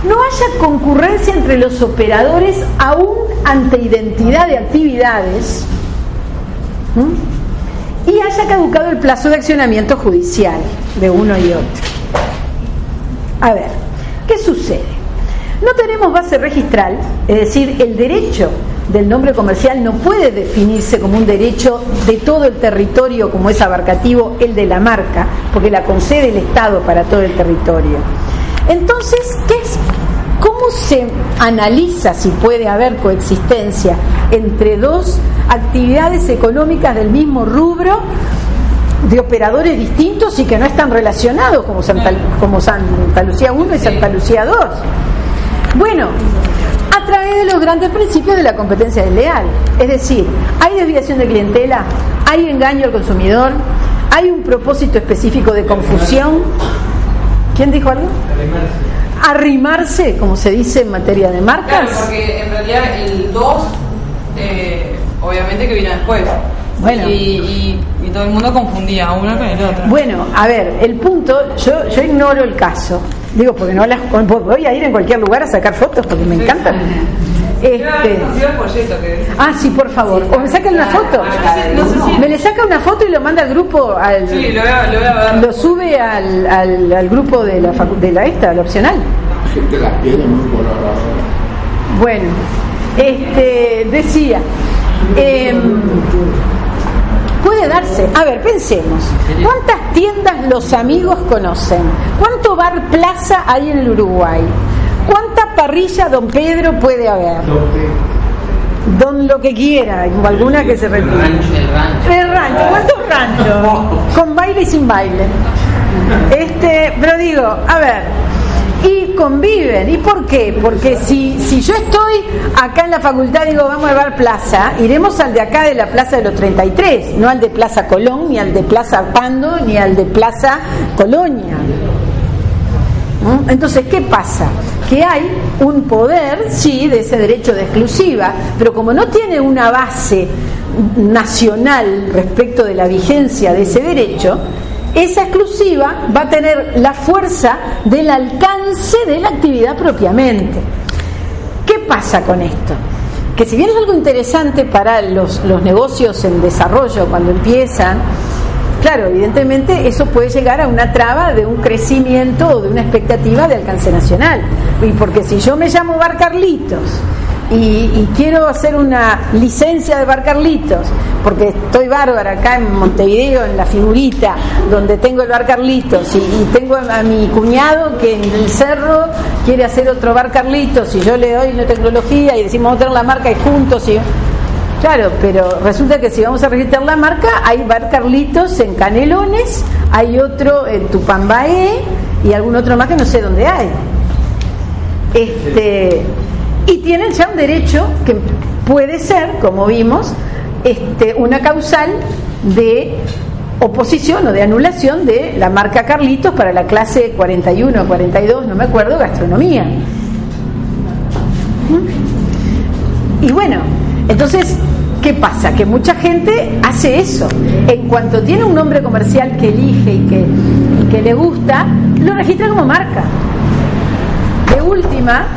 No haya concurrencia entre los operadores aún ante identidad de actividades y haya caducado el plazo de accionamiento judicial de uno y otro. A ver, ¿qué sucede? No tenemos base registral, es decir, el derecho del nombre comercial no puede definirse como un derecho de todo el territorio como es abarcativo el de la marca, porque la concede el Estado para todo el territorio. Entonces. ¿Cómo se analiza si puede haber coexistencia entre dos actividades económicas del mismo rubro de operadores distintos y que no están relacionados como Santa, como Santa Lucía 1 y Santa Lucía 2? Bueno, a través de los grandes principios de la competencia desleal. Es decir, hay desviación de clientela, hay engaño al consumidor, hay un propósito específico de confusión. ¿Quién dijo algo? Arrimarse, como se dice en materia de Claro, marcas. porque en realidad el 2, eh, obviamente que vino después. Bueno. Y, y- y todo el mundo confundía uno con el otro. Bueno, a ver, el punto, yo, yo ignoro el caso. Digo, porque no las voy a ir en cualquier lugar a sacar fotos porque me encantan. Este, ah, sí, por favor. O me sacan una foto. sé si- Me le saca una foto y lo manda al grupo, al, Sí, lo voy a, lo voy a ver. lo sube al, al, al grupo de la, facu- de la esta, la opcional. Gente las piedras muy coloradas. Bueno, este, decía, em, puede darse, a ver, pensemos, ¿cuántas tiendas los amigos conocen? ¿Cuánto bar plaza hay en el Uruguay? ¿Cuánta parrilla Don Pedro puede haber? Don lo que quiera, alguna que se repita. El rancho, ¿cuántos ranchos? Con baile y sin baile. Este, pero digo, a ver, y conviven. ¿Y por qué? Porque si, si yo estoy acá en la facultad, digo, vamos a llevar plaza, iremos al de acá de la Plaza de los 33, no al de Plaza Colón, ni al de Plaza Pando, ni al de Plaza Colonia. ¿Mm? Entonces, ¿qué pasa? Que hay un poder, sí, de ese derecho de exclusiva, pero como no tiene una base nacional respecto de la vigencia de ese derecho, esa exclusiva va a tener la fuerza del alcance de la actividad propiamente. ¿Qué pasa con esto? Que si bien es algo interesante para los, los negocios en desarrollo cuando empiezan, claro, evidentemente eso puede llegar a una traba de un crecimiento o de una expectativa de alcance nacional. Y porque si yo me llamo Bar Carlitos y, quiero hacer una licencia de Bar Carlitos, porque estoy bárbara acá en Montevideo, en la figurita, donde tengo el Bar Carlitos, y, y tengo a mi cuñado que en el cerro quiere hacer otro Bar Carlitos, y yo le doy la tecnología y decimos vamos a tener la marca y juntos, y Claro, pero resulta que si vamos a registrar la marca, hay Bar Carlitos en Canelones, hay otro en Tupambaé y algún otro más que no sé dónde hay. Este, y tienen ya un derecho que puede ser, como vimos, este, una causal de oposición o de anulación de la marca Carlitos para la clase 41 o 42, no me acuerdo, gastronomía. ¿Mm? Y bueno, entonces, ¿qué pasa? Que mucha gente hace eso. En cuanto tiene un nombre comercial que elige y que, y que le gusta, lo registra como marca. De última,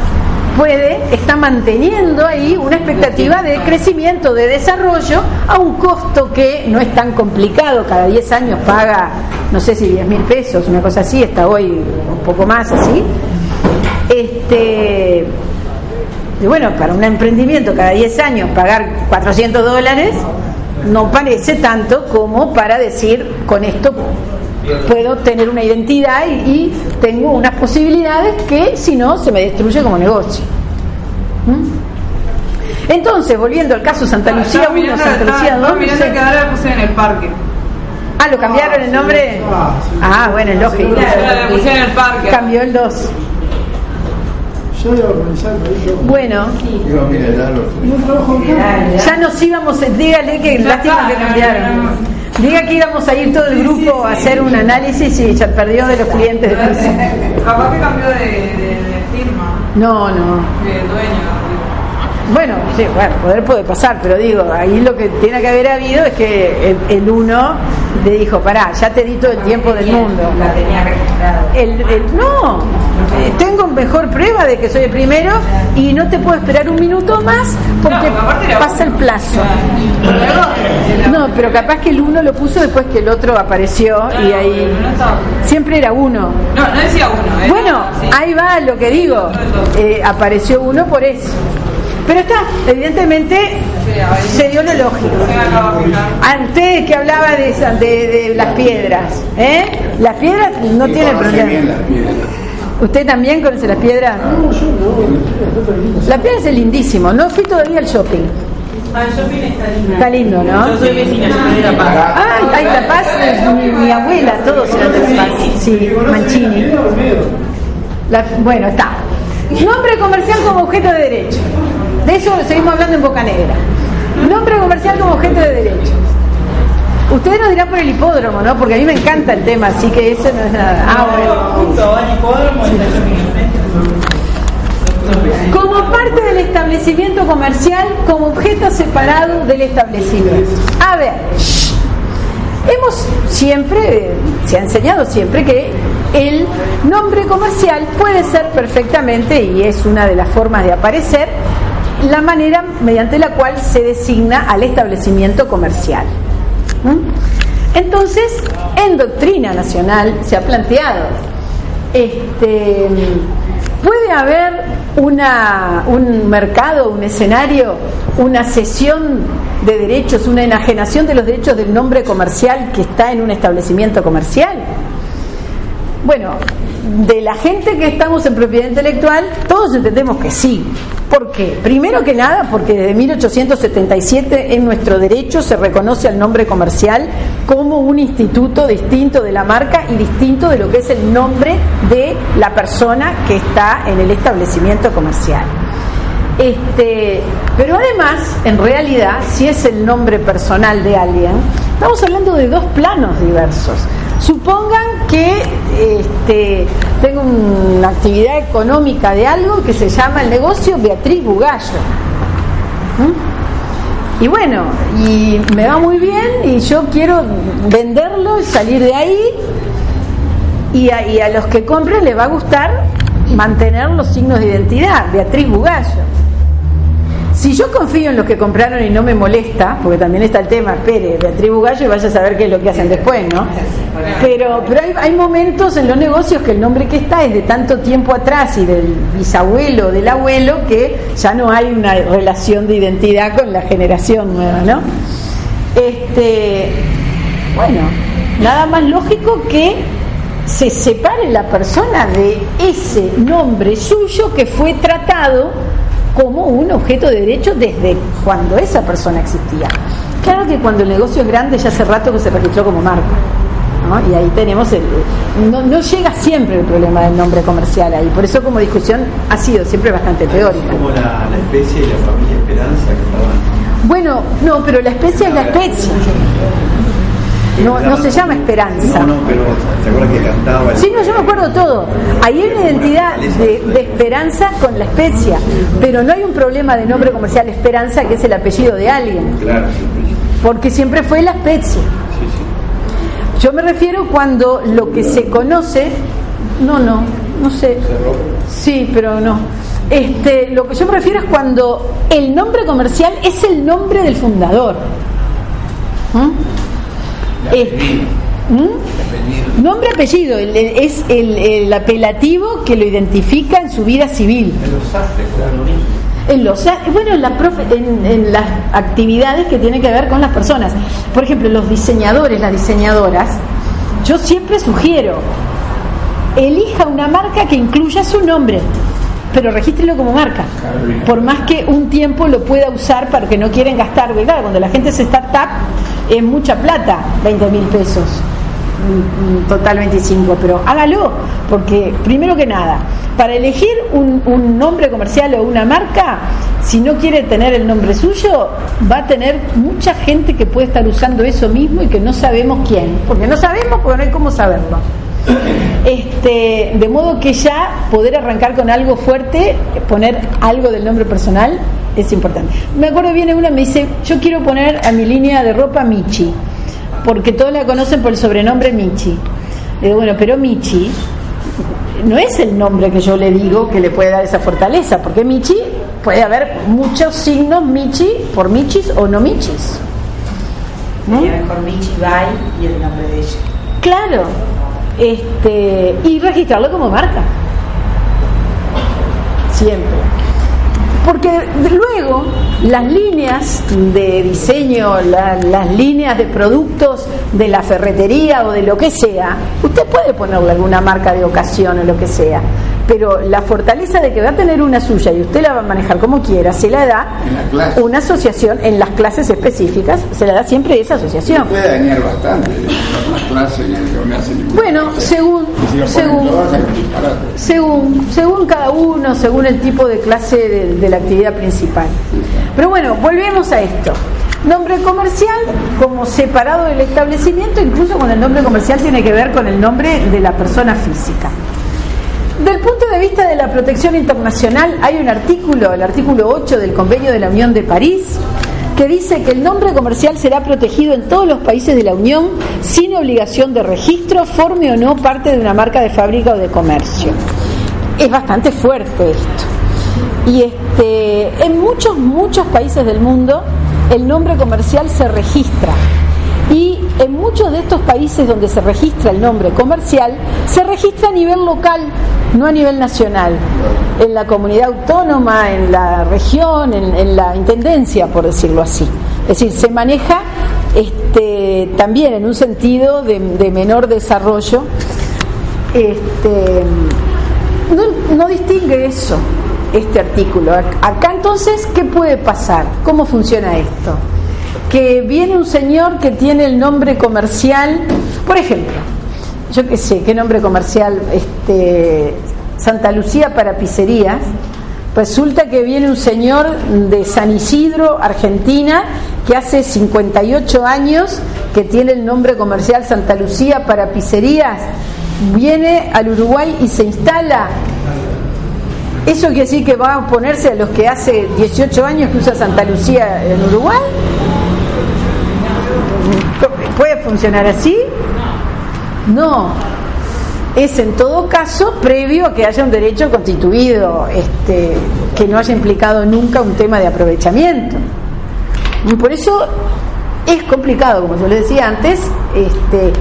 puede, está manteniendo ahí una expectativa de crecimiento, de desarrollo, a un costo que no es tan complicado, cada 10 años paga, no sé si 10 mil pesos, una cosa así, está hoy un poco más así. Este, bueno, para un emprendimiento cada 10 años pagar 400 dólares no parece tanto como para decir con esto puedo tener una identidad y, y tengo unas posibilidades que si no se me destruye como negocio. ¿Mm? Entonces, volviendo al caso Santa Lucía Estaba 1, mirando- Santa Lucía estaba- 2, estaba mirando que ahora la puse en el parque. Ah, lo cambiaron el nombre. Ah, bueno, es lógico. La puse en el parque. Cambió el 2. Yo iba a organizar, pero yo. Bueno, Digo, mira, ya lo ya nos íbamos, dígale que lástima que cambiaron. Diga que íbamos a ir todo el grupo a hacer un análisis y ya perdió de los clientes de. Capaz que cambió de, de, de firma, No, no. de dueño. Bueno, sí, bueno, poder puede pasar, pero digo, ahí lo que tiene que haber habido es que el, el uno le dijo, pará, ya te di todo el tiempo del mundo. El, el- no, eh, tengo mejor prueba de que soy el primero y no te puedo esperar un minuto más porque pasa el plazo. No, pero capaz que el uno lo puso después que el otro apareció y ahí siempre era uno. No, no decía uno, ¿eh? Bueno, ahí va lo que digo. Eh, apareció uno por eso. Pero está, evidentemente se dio lo lógico. Antes que hablaba de, esa- de, de las piedras, ¿eh? Las piedras no tienen problema. las piedras. ¿Usted también conoce las piedras? Las piedras es lindísimo. No fui todavía al shopping. Está lindo, ¿no? Yo soy vecina, yo soy de La Paz. Ah, hay La Paz, mi, mi abuela, todos eran de La Paz. Sí, Mancini. La- bueno, está. Nombre comercial como objeto de derecho. De eso seguimos hablando en Boca Negra. Nombre comercial como objeto de derecho. Ustedes nos dirán por el hipódromo, ¿no? Porque a mí me encanta el tema, así que eso no es nada. Ah, bueno. Como parte del establecimiento comercial, como objeto separado del establecimiento. A ver, hemos siempre, se ha enseñado siempre que el nombre comercial puede ser perfectamente, y es una de las formas de aparecer, la manera mediante la cual se designa al establecimiento comercial. ¿Mm? Entonces, en doctrina nacional se ha planteado, este, puede haber una, un mercado, un escenario, una cesión de derechos, una enajenación de los derechos del nombre comercial que está en un establecimiento comercial. Bueno, de la gente que estamos en propiedad intelectual, todos entendemos que sí. ¿Por qué? Primero que nada, porque desde 1877 en nuestro derecho se reconoce al nombre comercial como un instituto distinto de la marca y distinto de lo que es el nombre de la persona que está en el establecimiento comercial. Este, pero además, en realidad, si es el nombre personal de alguien, estamos hablando de dos planos diversos. Supongan que este, tengo una actividad económica de algo que se llama el negocio Beatriz Bugallo. ¿Mm? Y bueno, y me va muy bien y yo quiero venderlo y salir de ahí y a, y a los que compren les va a gustar mantener los signos de identidad, Beatriz Bugallo. Si yo confío en los que compraron y no me molesta, porque también está el tema, espere, Beatriz Bugallo y vaya a saber qué es lo que hacen después, ¿no? Pero, pero hay, hay momentos en los negocios que el nombre que está es de tanto tiempo atrás y del bisabuelo, del abuelo, que ya no hay una relación de identidad con la generación nueva, ¿no? Este, bueno, nada más lógico que se separe la persona de ese nombre suyo que fue tratado como un objeto de derecho desde cuando esa persona existía. Claro que cuando el negocio es grande ya hace rato que se registró como marca. ¿no? Y ahí tenemos el... No, no llega siempre el problema del nombre comercial ahí. Por eso como discusión ha sido siempre bastante teórica. Como la, la especie y la familia Esperanza que estaban. Bueno, no, pero la especie es la especie. No, no se llama Esperanza. No, no, pero ¿te acuerdas que cantaba? el- Sí, no, yo me acuerdo todo. Ahí hay una identidad de, de esperanza con la especia, pero no hay un problema de nombre comercial esperanza que es el apellido de alguien, Claro, sí, porque siempre fue la especie. Yo me refiero cuando lo que se conoce, no, no, no sé. Sí, pero no. Este, lo que yo me refiero es cuando el nombre comercial es el nombre del fundador. ¿Mm? Es- ¿Mm? Nombre apellido, el- es el, el apelativo que lo identifica en su vida civil. En los, bueno, en, la profe- en, en las actividades que tienen que ver con las personas. Por ejemplo, los diseñadores, las diseñadoras, yo siempre sugiero, elija una marca que incluya su nombre, pero regístrelo como marca. Por más que un tiempo lo pueda usar para que no quieren gastar, claro, cuando la gente es startup es mucha plata, 20 mil pesos. Mm, mm, Total 25, pero hágalo, porque primero que nada, para elegir un, un nombre comercial o una marca, si no quiere tener el nombre suyo, va a tener mucha gente que puede estar usando eso mismo y que no sabemos quién, porque no sabemos, porque no hay cómo saberlo. Este, de modo que ya poder arrancar con algo fuerte, poner algo del nombre personal es importante. Me acuerdo viene una me dice, yo quiero poner a mi línea de ropa Michi, porque todos la conocen por el sobrenombre Michi. Le digo, bueno, pero Michi no es el nombre que yo le digo que le puede dar esa fortaleza, porque Michi puede haber muchos signos Michi por Michis o no Michis. ¿no? Sería mejor Michi Bai y el nombre de ella. Claro, este, y registrarlo como marca. Siempre. Porque luego las líneas de diseño, la- las líneas de productos de la ferretería o de lo que sea, usted puede ponerle alguna marca de ocasión o lo que sea, pero la fortaleza de que va a tener una suya y usted la va a manejar como quiera, se la da la una asociación en las clases específicas, se la da siempre esa asociación. Puede dañar bastante ningún Bueno, según, según, según, según cada uno, según el tipo de clase de, de la actividad principal. Pero bueno, volvemos a esto. Nombre comercial como separado del establecimiento, incluso cuando el nombre comercial tiene que ver con el nombre de la persona física. Del punto de vista de la protección internacional, hay un artículo, el artículo 8 del Convenio de la Unión de París, que dice que el nombre comercial será protegido en todos los países de la Unión sin obligación de registro, forme o no parte de una marca de fábrica o de comercio. Es bastante fuerte esto. Y este, en muchos, muchos países del mundo el nombre comercial se registra. Y en muchos de estos países donde se registra el nombre comercial, se registra a nivel local, no a nivel nacional. En la comunidad autónoma, en la región, en, la intendencia, por decirlo así. Es decir, se maneja este, también en un sentido de, menor desarrollo. Este, no distingue eso, este artículo. Acá entonces, ¿qué puede pasar? ¿Cómo funciona esto? Que viene un señor que tiene el nombre comercial, por ejemplo, yo qué sé, qué nombre comercial, este, Santa Lucía para pizzerías. Resulta que viene un señor de San Isidro, Argentina, que hace 58 años que tiene el nombre comercial Santa Lucía para pizzerías, viene al Uruguay y se instala. ¿Eso quiere decir que va a oponerse a los que hace 18 años que usa Santa Lucía en Uruguay? ¿Puede funcionar así? No. Es en todo caso previo a que haya un derecho constituido, este, que no haya implicado nunca un tema de aprovechamiento. Y por eso es complicado, como yo les decía antes, este,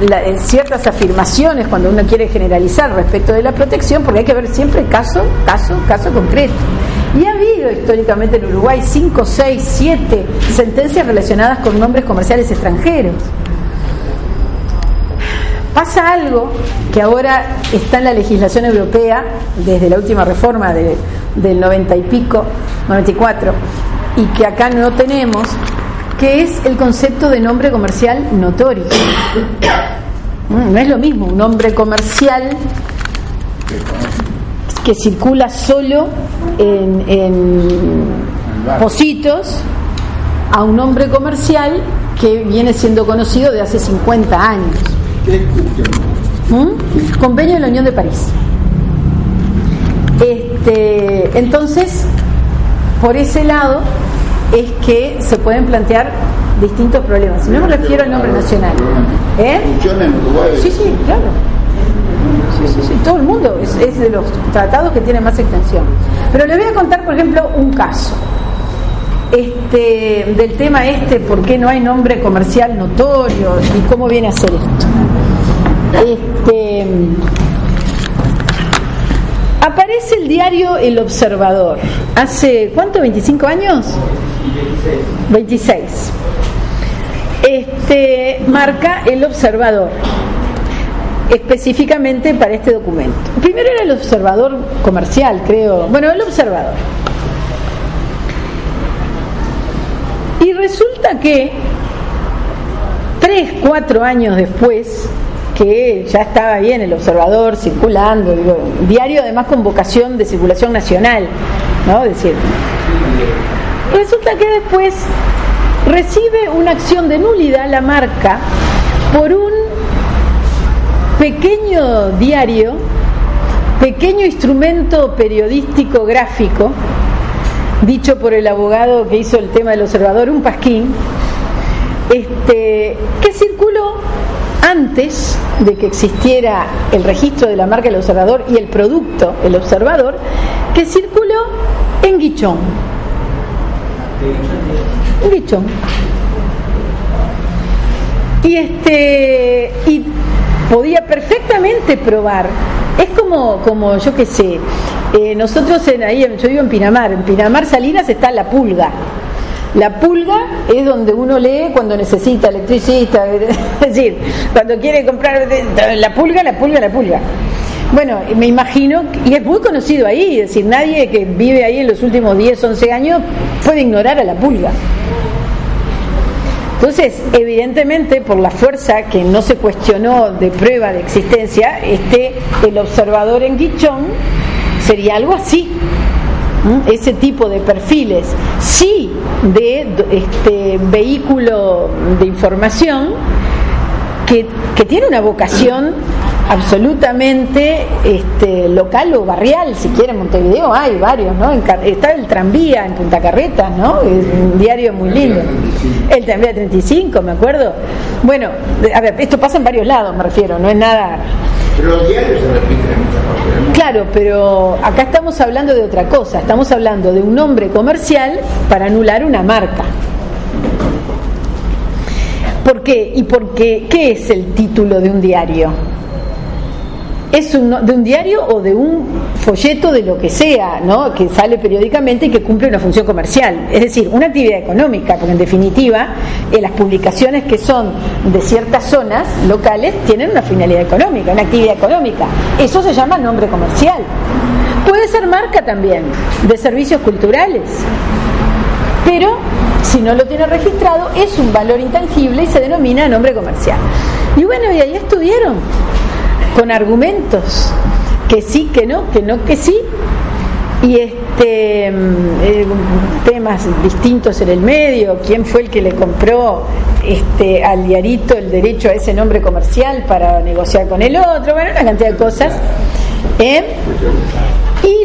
en ciertas afirmaciones cuando uno quiere generalizar respecto de la protección, porque hay que ver siempre caso, caso, caso concreto. Y ha habido históricamente en Uruguay 5, 6, 7 sentencias relacionadas con nombres comerciales extranjeros. Pasa algo que ahora está en la legislación europea, desde la última reforma de- del 90 y pico, 94, y que acá no tenemos, que es el concepto de nombre comercial notorio. Mm, No es lo mismo un nombre comercial que circula solo en, en Positos a un nombre comercial que viene siendo conocido de hace 50 años. ¿Mm? Convenio de la Unión de París. Este, entonces, por ese lado es que se pueden plantear distintos problemas. No me refiero al nombre nacional. ¿Eh? Sí, sí, claro. Sí, sí, todo el mundo es, de los tratados que tienen más extensión. Pero les voy a contar, por ejemplo, un caso este, del tema este, por qué no hay nombre comercial notorio y cómo viene a ser esto. Este, aparece el diario El Observador. ¿Hace cuánto? ¿25 años? 26. Este, marca El Observador específicamente para este documento. Primero era el observador comercial, creo. Bueno, el observador. Y resulta que tres, cuatro años después, que ya estaba ahí en el observador circulando, digo, diario además con vocación de circulación nacional, ¿no? Decir, resulta que después recibe una acción de nulidad la marca por un pequeño diario, pequeño instrumento periodístico gráfico, dicho por el abogado que hizo el tema del observador, un pasquín, este, que circuló antes de que existiera el registro de la marca del observador y el producto, el observador, que circuló en Guichón. En Guichón. Y este y podía perfectamente probar. Es como, como yo qué sé, eh, nosotros en ahí, yo vivo en Pinamar, en Pinamar Salinas está la pulga. La pulga es donde uno lee cuando necesita electricista, es decir, cuando quiere comprar la pulga, la pulga, la pulga. Bueno, me imagino, y es muy conocido ahí, es decir, nadie que vive ahí en los últimos 10, 11 años puede ignorar a la pulga. Entonces, evidentemente, por la fuerza que no se cuestionó de prueba de existencia, este, el observador en Guichón sería algo así. Ese tipo de perfiles, sí de este vehículo de información que, que tiene una vocación absolutamente este, local o barrial, si quieren, Montevideo hay varios, ¿no? está el tranvía en Punta Carretas, ¿no? Es un diario muy lindo. El tranvía 35, me acuerdo. Bueno, a ver, esto pasa en varios lados, me refiero, no es nada... Pero los diarios se repiten Claro, pero acá estamos hablando de otra cosa, estamos hablando de un nombre comercial para anular una marca. ¿Por qué? ¿Y por qué? ¿Qué es el título de un diario? Es un, de un diario o de un folleto de lo que sea, ¿no? que sale periódicamente y que cumple una función comercial, es decir, una actividad económica, porque en definitiva eh, las publicaciones que son de ciertas zonas locales tienen una finalidad económica, una actividad económica. Eso se llama nombre comercial. Puede ser marca también de servicios culturales, pero si no lo tiene registrado es un valor intangible y se denomina nombre comercial. Y bueno, y ahí estuvieron con argumentos, que sí, que no, que no, que sí, y este mm, eh, temas distintos en el medio, quién fue el que le compró este al diarito el derecho a ese nombre comercial para negociar con el otro, bueno, una cantidad de cosas. ¿eh?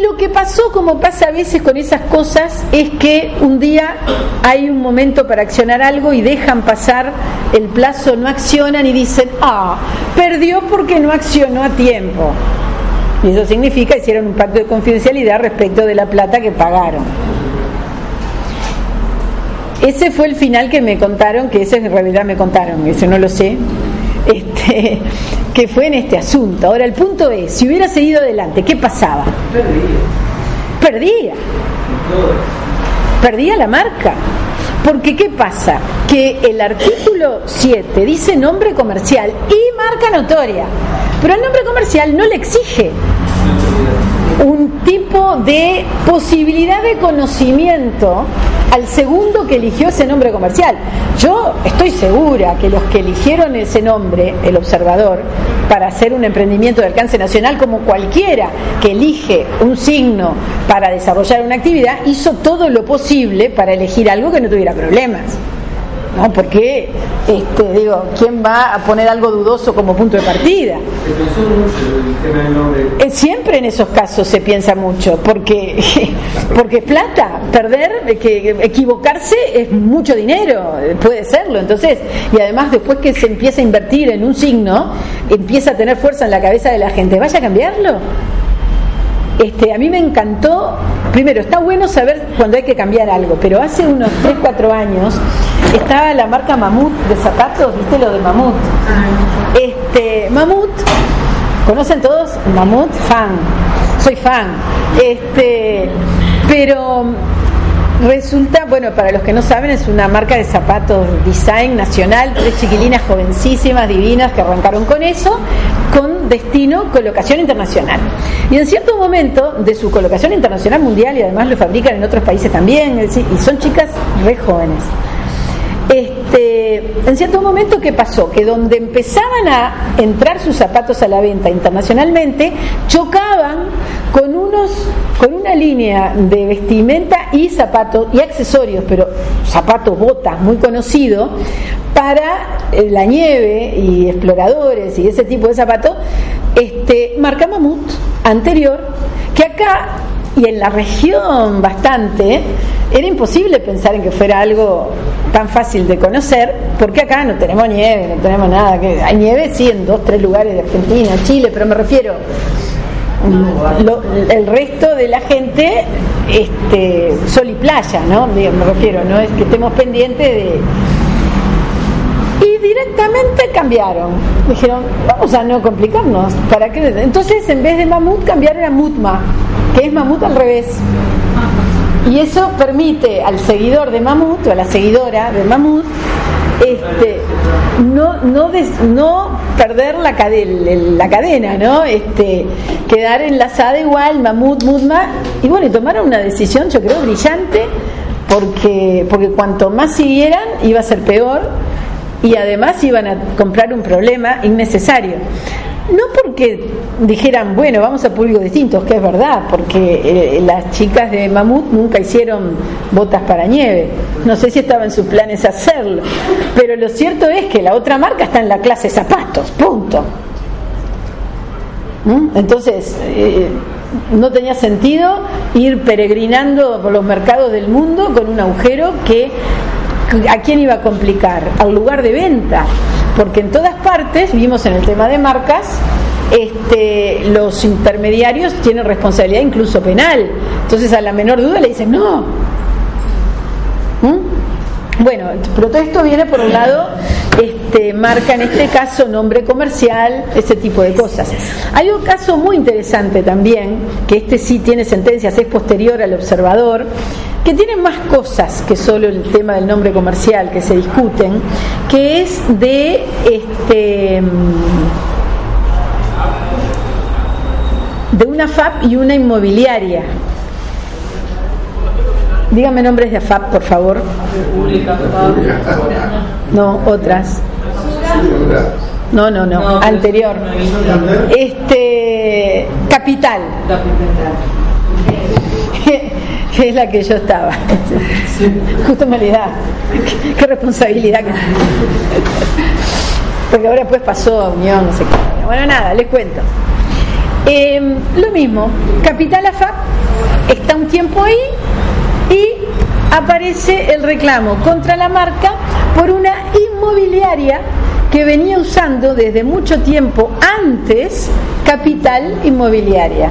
Lo que pasó, como pasa a veces con esas cosas, es que un día hay un momento para accionar algo y dejan pasar el plazo, no accionan y dicen, ah, perdió porque no accionó a tiempo. Y eso significa hicieron un pacto de confidencialidad respecto de la plata que pagaron. Ese fue el final que me contaron, que ese en realidad me contaron, eso no lo sé, este, que fue en este asunto. Ahora el punto es, si hubiera seguido adelante, ¿qué pasaba? Perdía. Perdía la marca. Porque ¿qué pasa? Que el artículo 7 dice nombre comercial y marca notoria, pero el nombre comercial no le exige un tipo de posibilidad de conocimiento al segundo que eligió ese nombre comercial. Yo estoy segura que los que eligieron ese nombre, el observador, para hacer un emprendimiento de alcance nacional como cualquiera que elige un signo para desarrollar una actividad, hizo todo lo posible para elegir algo que no tuviera problemas. ¿No? Porque, este, digo, ¿quién va a poner algo dudoso como punto de partida? Se pensó mucho el tema del nombre. Eh, Siempre en esos casos se piensa mucho, porque, porque es plata, perder, eh, que equivocarse es mucho dinero, eh, puede serlo. Entonces, y además después que se empieza a invertir en un signo, empieza a tener fuerza en la cabeza de la gente, ¿vaya a cambiarlo? Este, a mí me encantó, primero, está bueno saber cuando hay que cambiar algo, pero hace unos 3, 4 años estaba la marca Mamut de zapatos, ¿viste lo de Mamut? Este, Mamut, ¿conocen todos? Mamut, fan, soy fan. Este, pero Resulta, bueno, para los que no saben, es una marca de zapatos design nacional, tres chiquilinas jovencísimas, divinas, que arrancaron con eso, con destino colocación internacional. Y en cierto momento de su colocación internacional mundial, y además lo fabrican en otros países también, y son chicas re jóvenes. Este, en cierto momento, ¿qué pasó? Que donde empezaban a entrar sus zapatos a la venta internacionalmente, chocaban con unos, con una línea de vestimenta y zapatos y accesorios, pero zapatos, botas, muy conocido, para eh, la nieve y exploradores y ese tipo de zapatos, este, marca Mamut anterior, que acá y en la región bastante, era imposible pensar en que fuera algo tan fácil de conocer, porque acá no tenemos nieve, no tenemos nada. Que hay nieve, sí, en dos, tres lugares de Argentina, Chile, pero me refiero, lo- el resto de la gente, este, sol y playa, ¿no? Me refiero, no es que estemos pendientes de. Y directamente cambiaron. Dijeron, vamos a no complicarnos. ¿Para qué? Entonces, en vez de mamut, cambiaron a mutma, que es mamut al revés. Y eso permite al seguidor de mamut o a la seguidora de mamut este, no, no, des- no perder la, cade- la cadena, ¿no? Este, quedar enlazada igual, mamut, mutma. Y bueno, y tomaron una decisión, yo creo, brillante, porque, porque cuanto más siguieran, iba a ser peor y además iban a comprar un problema innecesario. No porque dijeran, bueno, vamos a públicos distintos, que es verdad, porque eh, las chicas de Mamut nunca hicieron botas para nieve. No sé si estaba en sus planes hacerlo, pero lo cierto es que la otra marca está en la clase zapatos, punto. ¿Mm? Entonces, eh, no tenía sentido ir peregrinando por los mercados del mundo con un agujero que a quién iba a complicar, al lugar de venta, porque en todas partes, vimos en el tema de marcas, este, los intermediarios tienen responsabilidad incluso penal. Entonces a la menor duda le dicen no. ¿Mm? Bueno, pero todo esto viene por un lado, este, marca en este caso nombre comercial, ese tipo de cosas. Hay un caso muy interesante también, que este sí tiene sentencias, es posterior al observador, que tiene más cosas que solo el tema del nombre comercial que se discuten, que es de este de una FAP y una inmobiliaria. Dígame nombres de FAP, por favor. No, otras. No, no, no, anterior. Este, Capital. Que es la que yo estaba. Justo me. Qué, qué responsabilidad. que- Porque ahora después pasó a Unión, no sé qué. Bueno, nada, les cuento. Eh, lo mismo, Capital AFAP está un tiempo ahí aparece el reclamo contra la marca por una inmobiliaria que venía usando desde mucho tiempo antes Capital Inmobiliaria.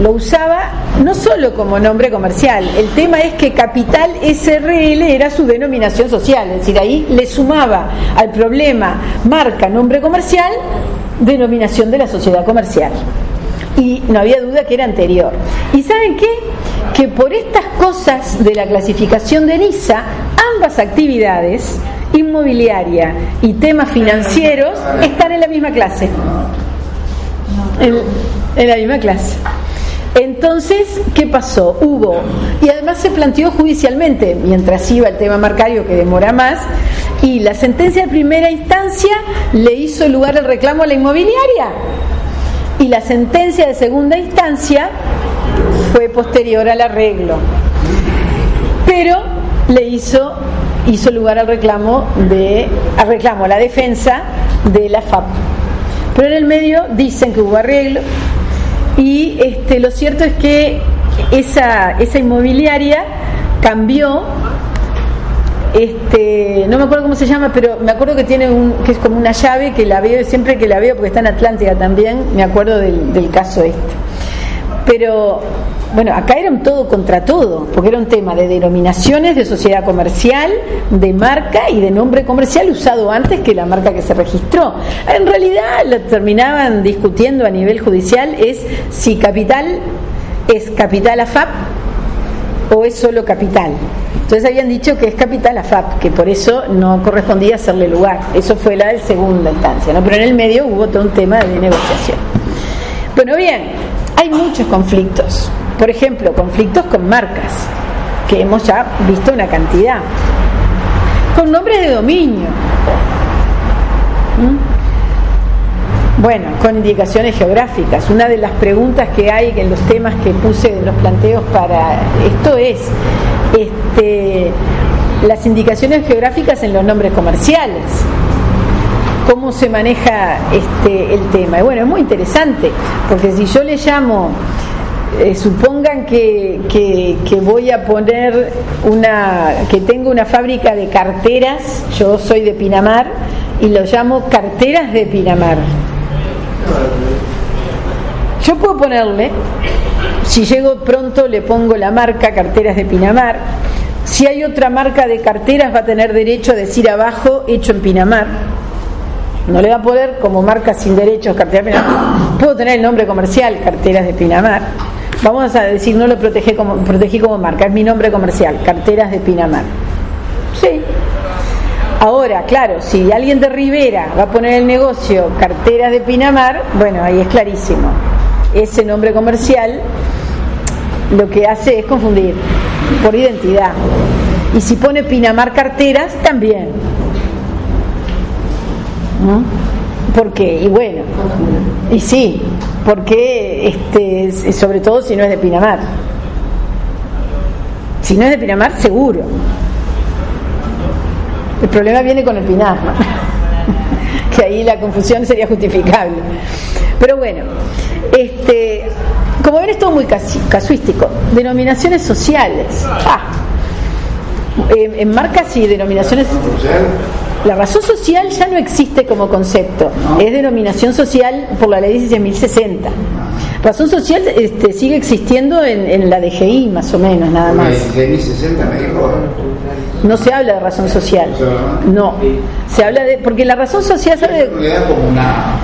Lo usaba no solo como nombre comercial, el tema es que Capital SRL era su denominación social, es decir, ahí le sumaba al problema marca, nombre comercial, denominación de la sociedad comercial y no había duda que era anterior. ¿Y saben qué? Que por estas cosas de la clasificación de NISA, ambas actividades, inmobiliaria y temas financieros, están en la misma clase. En, en la misma clase. Entonces, ¿qué pasó? Hubo, y además se planteó judicialmente, mientras iba el tema marcario que demora más, y la sentencia de primera instancia le hizo lugar el reclamo a la inmobiliaria y la sentencia de segunda instancia fue posterior al arreglo. Pero le hizo hizo lugar al reclamo de al reclamo, a la defensa de la FAP. Pero en el medio dicen que hubo arreglo y este, lo cierto es que esa, esa inmobiliaria cambió este, no me acuerdo cómo se llama, pero me acuerdo que tiene un, que es como una llave que la veo siempre que la veo porque está en Atlántica también, me acuerdo del, del caso este. Pero bueno, acá era un todo contra todo, porque era un tema de denominaciones de sociedad comercial, de marca y de nombre comercial usado antes que la marca que se registró. En realidad lo terminaban discutiendo a nivel judicial es si capital es capital AFAP o es solo capital. Entonces habían dicho que es capital AFAP, que por eso no correspondía hacerle lugar. Eso fue la de segunda instancia, ¿no? pero en el medio hubo todo un tema de negociación. Bueno, bien, hay muchos conflictos. Por ejemplo, conflictos con marcas, que hemos ya visto una cantidad. Con nombres de dominio. ¿Mm? Bueno, con indicaciones geográficas. Una de las preguntas que hay en los temas que puse en los planteos para esto es este, las indicaciones geográficas en los nombres comerciales cómo se maneja este, el tema. Y bueno, es muy interesante, porque si yo le llamo, eh, supongan que, que, que, voy a poner una, que tengo una fábrica de carteras, yo soy de Pinamar, y lo llamo carteras de Pinamar. Yo puedo ponerle, si llego pronto le pongo la marca carteras de Pinamar, si hay otra marca de carteras va a tener derecho a decir abajo hecho en Pinamar no le va a poder como marca sin derechos carteras de Pinamar. Puedo tener el nombre comercial, carteras de Pinamar. Vamos a decir, no lo protegí como, protegí como marca, es mi nombre comercial, carteras de Pinamar. Sí. Ahora, claro, si alguien de Rivera va a poner el negocio carteras de Pinamar, bueno, ahí es clarísimo. Ese nombre comercial lo que hace es confundir por identidad. Y si pone Pinamar carteras, también. ¿No? ¿Por qué? Y bueno, y sí, porque este, sobre todo si no es de Pinamar. Si no es de Pinamar, seguro. El problema viene con el Pinar, que ahí la confusión sería justificable. Pero bueno, este, como ven es todo muy casuístico. Denominaciones sociales. Ah, en, en marcas y denominaciones la razón social ya no existe como concepto, es denominación social por la ley 16.060. Razón social este, sigue existiendo en, en, la DGI, más o menos, nada más. No se habla de razón social. No. Se habla de. Porque la razón social sabe. como una.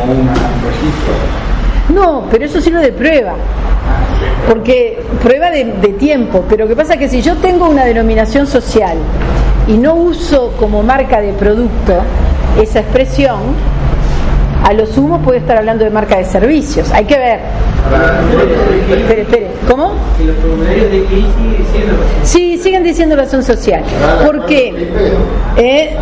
como un registro. No, pero eso sirve de prueba. Porque prueba de, de tiempo. Pero que pasa que si yo tengo una denominación social y no uso como marca de producto esa expresión, a lo sumo puede estar hablando de marca de servicios. Hay que ver. Espere, espere. ¿Cómo? Sí, siguen diciendo razón social. ¿Por qué? Eh,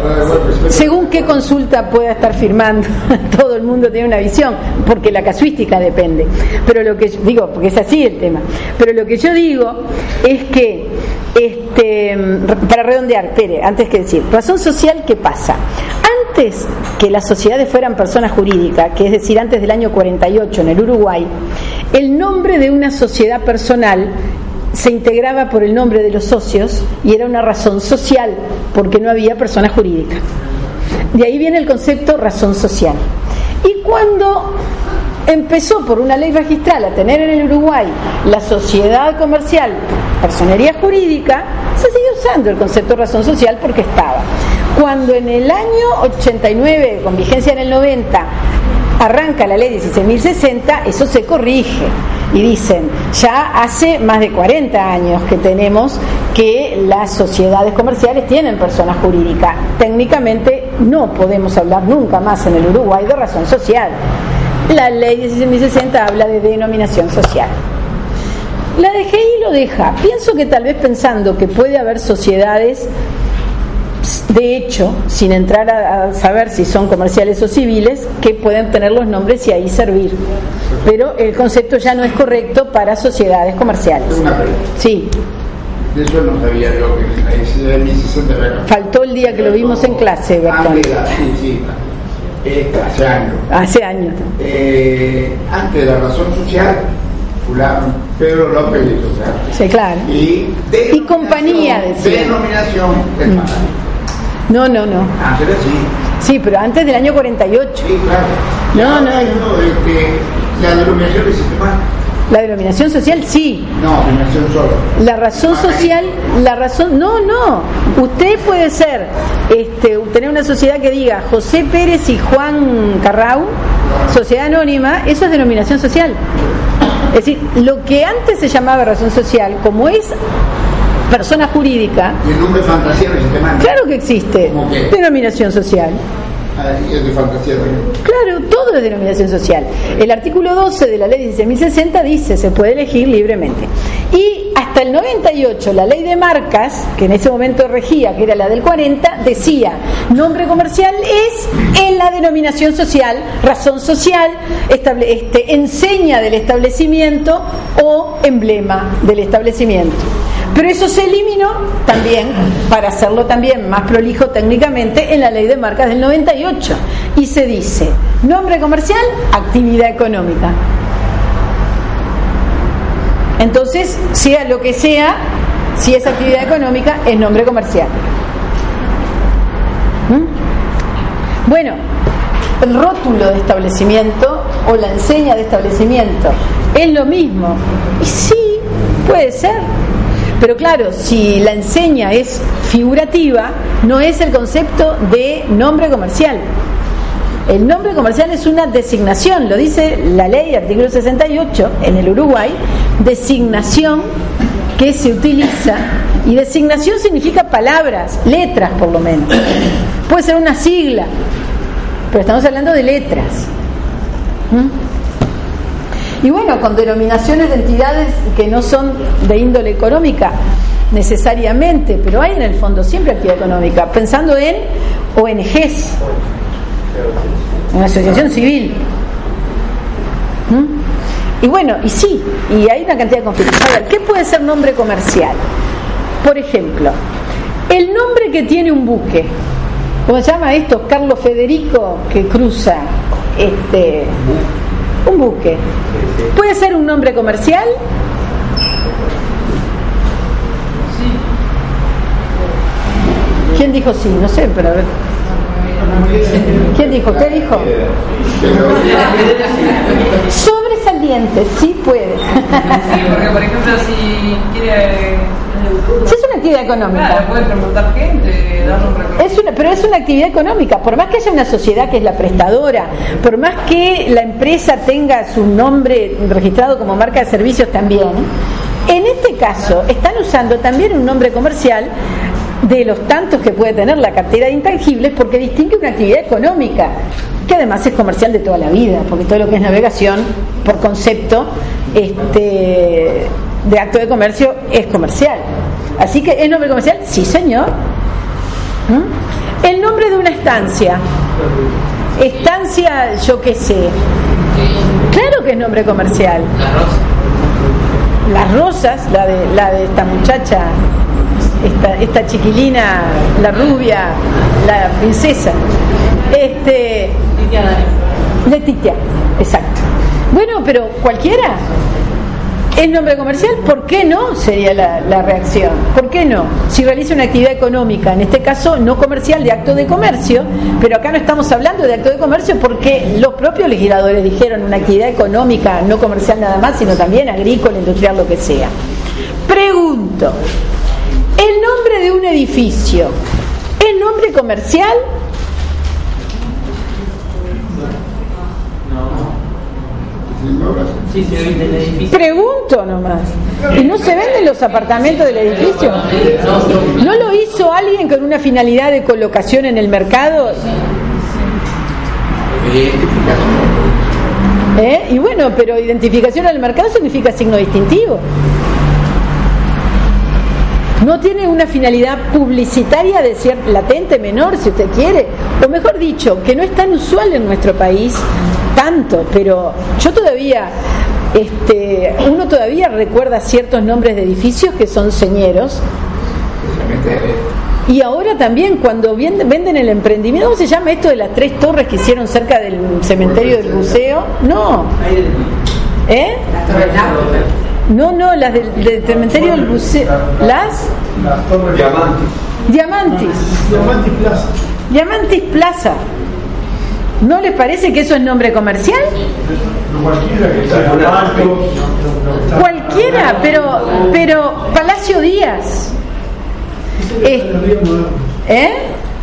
según qué consulta pueda estar firmando, todo el mundo tiene una visión, porque la casuística depende. Pero lo que yo digo, porque es así el tema. Pero lo que yo digo es que, este, para redondear, espere, antes que decir, razón social, ¿qué pasa? Que las sociedades fueran personas jurídicas, que es decir, antes del año 48 en el Uruguay, el nombre de una sociedad personal se integraba por el nombre de los socios y era una razón social, porque no había persona jurídica. De ahí viene el concepto razón social. Y cuando empezó por una ley registral a tener en el Uruguay la sociedad comercial, personería jurídica, se sigue usando el concepto razón social porque estaba. Cuando en el año 89, con vigencia en el 90, arranca la ley 16.060, eso se corrige. Y dicen, ya hace más de 40 años que tenemos que las sociedades comerciales tienen persona jurídica. Técnicamente no podemos hablar nunca más en el Uruguay de razón social. La ley 16.060 habla de denominación social. La DGI lo deja. Pienso que tal vez pensando que puede haber sociedades de hecho, sin entrar a, a, saber si son comerciales o civiles, que pueden tener los nombres y ahí servir. Pero el concepto ya no es correcto para sociedades comerciales. Sí. De eso no sabía yo que es de 1060 era. Faltó el día que lo vimos en clase, Bertón. De la, sí, sí, eh, hace años. Hace años. Eh, antes de la razón social, fulano, Pedro López de Social. Sí, claro. Y, Y compañía, decía. Denominación del Mm. No, no, no. Antes así. Sí, pero antes del año 48. Sí, claro. No, no, de que la denominación del sistema, La denominación social sí. no, denominación solo. La razón social, la razón, no, no. Usted puede ser, este, tener una sociedad que diga José Pérez y Juan Carrau, sociedad anónima, eso es denominación social. Es decir, lo que antes se llamaba razón social, como es persona jurídica, Y el nombre fantasía sistema. claro que existe ¿Cómo qué? denominación social. Ah, de fantasía. Claro, todo es denominación social. El artículo 12 de la ley 16.060 dice se puede elegir libremente. Y hasta el 98, la ley de marcas, que en ese momento regía, que era la del 40, decía, nombre comercial es en la denominación social, razón social, estable- este, enseña del establecimiento o emblema del establecimiento. Pero eso se eliminó también, para hacerlo también más prolijo técnicamente, en la ley de marcas del 98. Y se dice, nombre comercial, actividad económica. Entonces, sea lo que sea, si es actividad económica, es nombre comercial. ¿Mm? Bueno, el rótulo de establecimiento o la enseña de establecimiento es lo mismo. Y sí, puede ser. Pero claro, si la enseña es figurativa, no es el concepto de nombre comercial. El nombre comercial es una designación, lo dice la ley, artículo 68, en el Uruguay, designación que se utiliza, y designación significa palabras, letras por lo menos. Puede ser una sigla, pero estamos hablando de letras. ¿Mm? Y bueno, con denominaciones de entidades que no son de índole económica necesariamente, pero hay en el fondo siempre actividad económica, pensando en ONGs, una asociación civil. ¿Mm? Y bueno, y sí, y hay una cantidad de conflictos. A ver, ¿qué puede ser nombre comercial? Por ejemplo, el nombre que tiene un buque. ¿Cómo se llama esto? Carlos Federico que cruza este un buque. ¿Puede ser un nombre comercial? ¿Quién dijo sí? No sé, pero a ver. ¿Quién dijo? ¿Qué dijo? Sobresaliente, sí puede. Sí, porque por ejemplo, si quiere. Sí, es una actividad económica. Claro, puede preguntar gente, dar un reconocimiento. Es una, pero es una actividad económica. Por más que haya una sociedad que es la prestadora, por más que la empresa tenga su nombre registrado como marca de servicios también, en este caso están usando también un nombre comercial de los tantos que puede tener la cartera de intangibles porque distingue una actividad económica que además es comercial de toda la vida porque todo lo que es navegación por concepto este, de acto de comercio es comercial así que es nombre comercial sí señor ¿Mm? el nombre de una estancia estancia yo qué sé claro que es nombre comercial las rosas la de la de esta muchacha esta, esta chiquilina, la rubia, la princesa. Este, Letitia, exacto. Bueno, pero cualquiera. ¿Es nombre comercial? ¿Por qué no? Sería la, la reacción. ¿Por qué no? Si realiza una actividad económica, en este caso no comercial, de acto de comercio, pero acá no estamos hablando de acto de comercio porque los propios legisladores dijeron una actividad económica, no comercial nada más, sino también agrícola, industrial, lo que sea. Pregunto, el nombre de un edificio, ¿es nombre comercial? Pregunto nomás. ¿Y no se venden los apartamentos del edificio? ¿No lo hizo alguien con una finalidad de colocación en el mercado? ¿Eh? Y bueno, pero identificación al mercado significa signo distintivo. No tiene una finalidad publicitaria de cierto latente menor, si usted quiere, o mejor dicho, que no es tan usual en nuestro país tanto, pero yo todavía este, uno todavía recuerda ciertos nombres de edificios que son señeros. Y ahora también cuando venden el emprendimiento, ¿cómo se llama esto de las tres torres que hicieron cerca del cementerio del buceo? No. ¿Eh? No, no, las del, del cementerio del buceo. ¿Las? Diamantis. Diamantis Plaza. Diamantis Plaza. ¿No les parece que eso es nombre comercial? Cualquiera pero, pero Palacio Díaz. Eh, ¿Eh?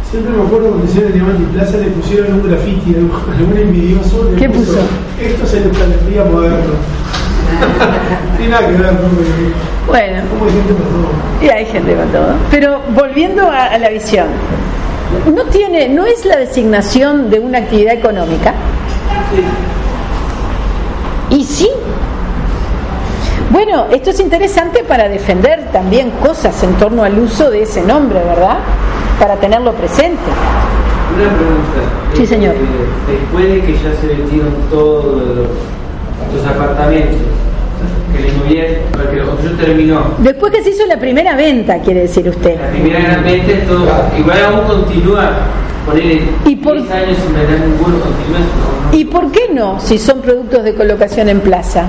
Siempre me acuerdo cuando hicieron Diamantis Plaza le pusieron un graffiti, algún algún envidioso. ¿Qué puso? Esto es el palería moderno. Tiene nada que ver, ¿no? Bueno, ¿Cómo hay gente para todo? y hay gente con todo. Pero volviendo a, a la visión, no tiene, no es la designación de una actividad económica. Y sí. Bueno, esto es interesante para defender también cosas en torno al uso de ese nombre, ¿verdad? Para tenerlo presente. Una pregunta. Sí, señor. Eh, después de que ya se vendieron todos los, los apartamentos, que la inmobiliaria, porque la construcción terminó, Después que se hizo la primera venta, quiere decir usted. la primera gran venta, todo, igual aún continúa, ponerle 10 años sin vender ninguno, continúa. ¿Y por qué no si son productos de colocación en plaza?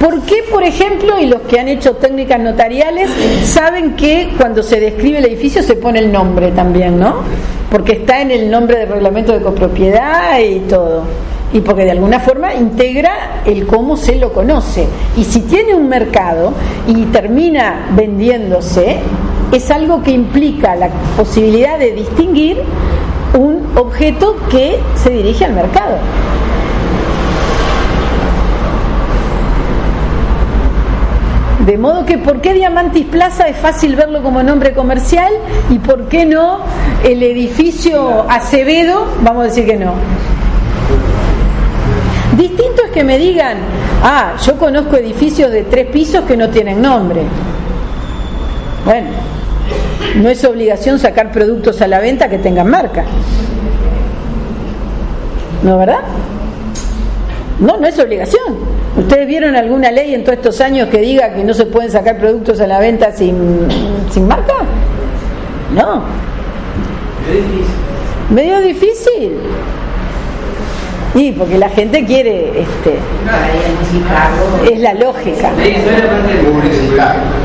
¿Por qué, por ejemplo, y los que han hecho técnicas notariales saben que cuando se describe el edificio se pone el nombre también, ¿no? Porque está en el nombre del reglamento de copropiedad y todo. Y porque de alguna forma integra el cómo se lo conoce. Y si tiene un mercado y termina vendiéndose, es algo que implica la posibilidad de distinguir un objeto que se dirige al mercado. De modo que, ¿por qué Diamantis Plaza es fácil verlo como nombre comercial y por qué no el edificio Acevedo? Vamos a decir que no. Distinto es que me digan, ah, yo conozco edificios de tres pisos que no tienen nombre. Bueno, no es obligación sacar productos a la venta que tengan marca. ¿No, verdad? No, no es obligación. ¿Ustedes vieron alguna ley en todos estos años que diga que no se pueden sacar productos a la venta sin, sin marca? No. Medio difícil. Y porque la gente quiere, este, es la lógica.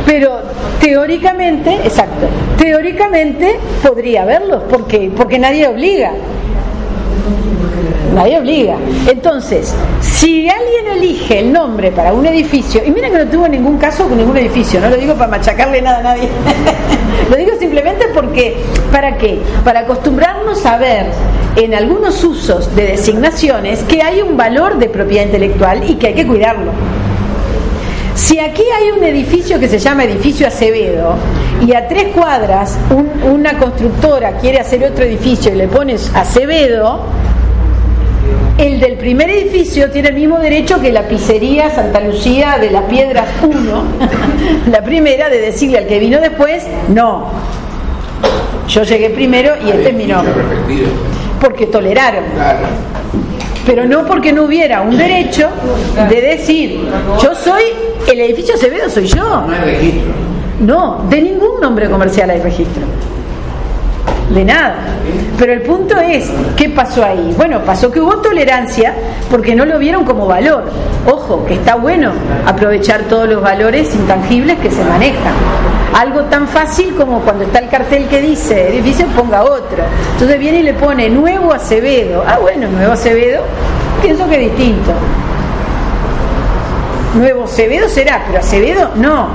Pero teóricamente, exacto, teóricamente podría haberlos, porque porque nadie obliga. Nadie obliga. Entonces, si alguien elige el nombre para un edificio, y mira que no tuvo ningún caso con ningún edificio, no lo digo para machacarle nada a nadie, lo digo simplemente porque, ¿para qué? Para acostumbrarnos a ver en algunos usos de designaciones que hay un valor de propiedad intelectual y que hay que cuidarlo. Si aquí hay un edificio que se llama edificio Acevedo y a tres cuadras un- una constructora quiere hacer otro edificio y le pones Acevedo, el del primer edificio tiene el mismo derecho que la pizzería Santa Lucía de las Piedras 1, la primera, de decirle al que vino después, no, yo llegué primero y este es mi nombre, porque toleraron. Pero no porque no hubiera un derecho de decir, yo soy, el edificio Acevedo soy yo. No hay registro. No, de ningún nombre comercial hay registro. De nada. Pero el punto es, ¿qué pasó ahí? Bueno, pasó que hubo tolerancia porque no lo vieron como valor. Ojo, que está bueno aprovechar todos los valores intangibles que se manejan. Algo tan fácil como cuando está el cartel que dice edificio, ponga otro. Entonces viene y le pone nuevo Acevedo. Ah, bueno, nuevo Acevedo, pienso que es distinto. Nuevo Acevedo será, pero Acevedo no.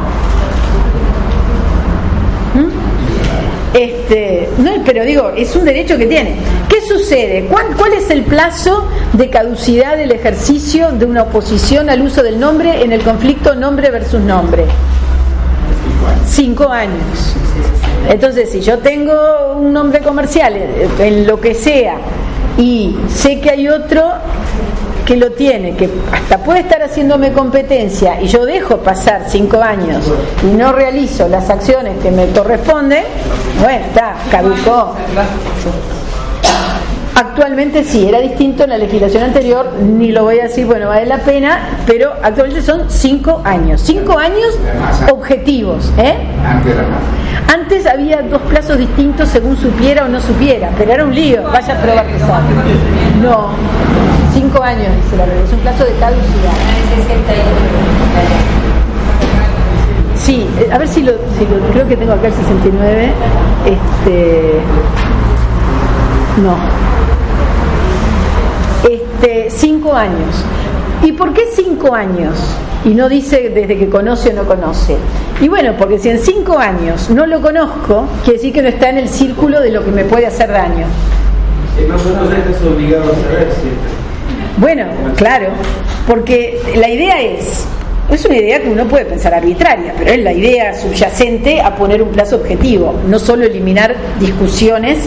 Este, no, pero digo, es un derecho que tiene. ¿Qué sucede? ¿Cuál, cuál es el plazo de caducidad del ejercicio de una oposición al uso del nombre en el conflicto nombre versus nombre? Cinco años. Entonces, si yo tengo un nombre comercial eh, en lo que sea y sé que hay otro que lo tiene, que hasta puede estar haciéndome competencia y yo dejo pasar cinco años y no realizo las acciones que me corresponden, bueno, está, caducó. Actualmente sí, era distinto en la legislación anterior, ni lo voy a decir, bueno, vale la pena, pero actualmente son cinco años. Cinco años objetivos. ¿eh? Antes había dos plazos distintos según supiera o no supiera, pero era un lío. Vaya a probar que. No, cinco años, dice la ley, es un plazo de caducidad. Sí, eh, a ver si lo, si lo- creo que tengo acá el 69. Este, no. Este, cinco años. ¿Y por qué cinco años? Y no dice desde que conoce o no conoce. Y bueno, porque si en cinco años no lo conozco, quiere decir que no está en el círculo de lo que me puede hacer daño. Y más o menos estás obligado a saber siempre. Bueno, claro, porque la idea es, es una idea que uno puede pensar arbitraria, pero es la idea subyacente a poner un plazo objetivo, no solo eliminar discusiones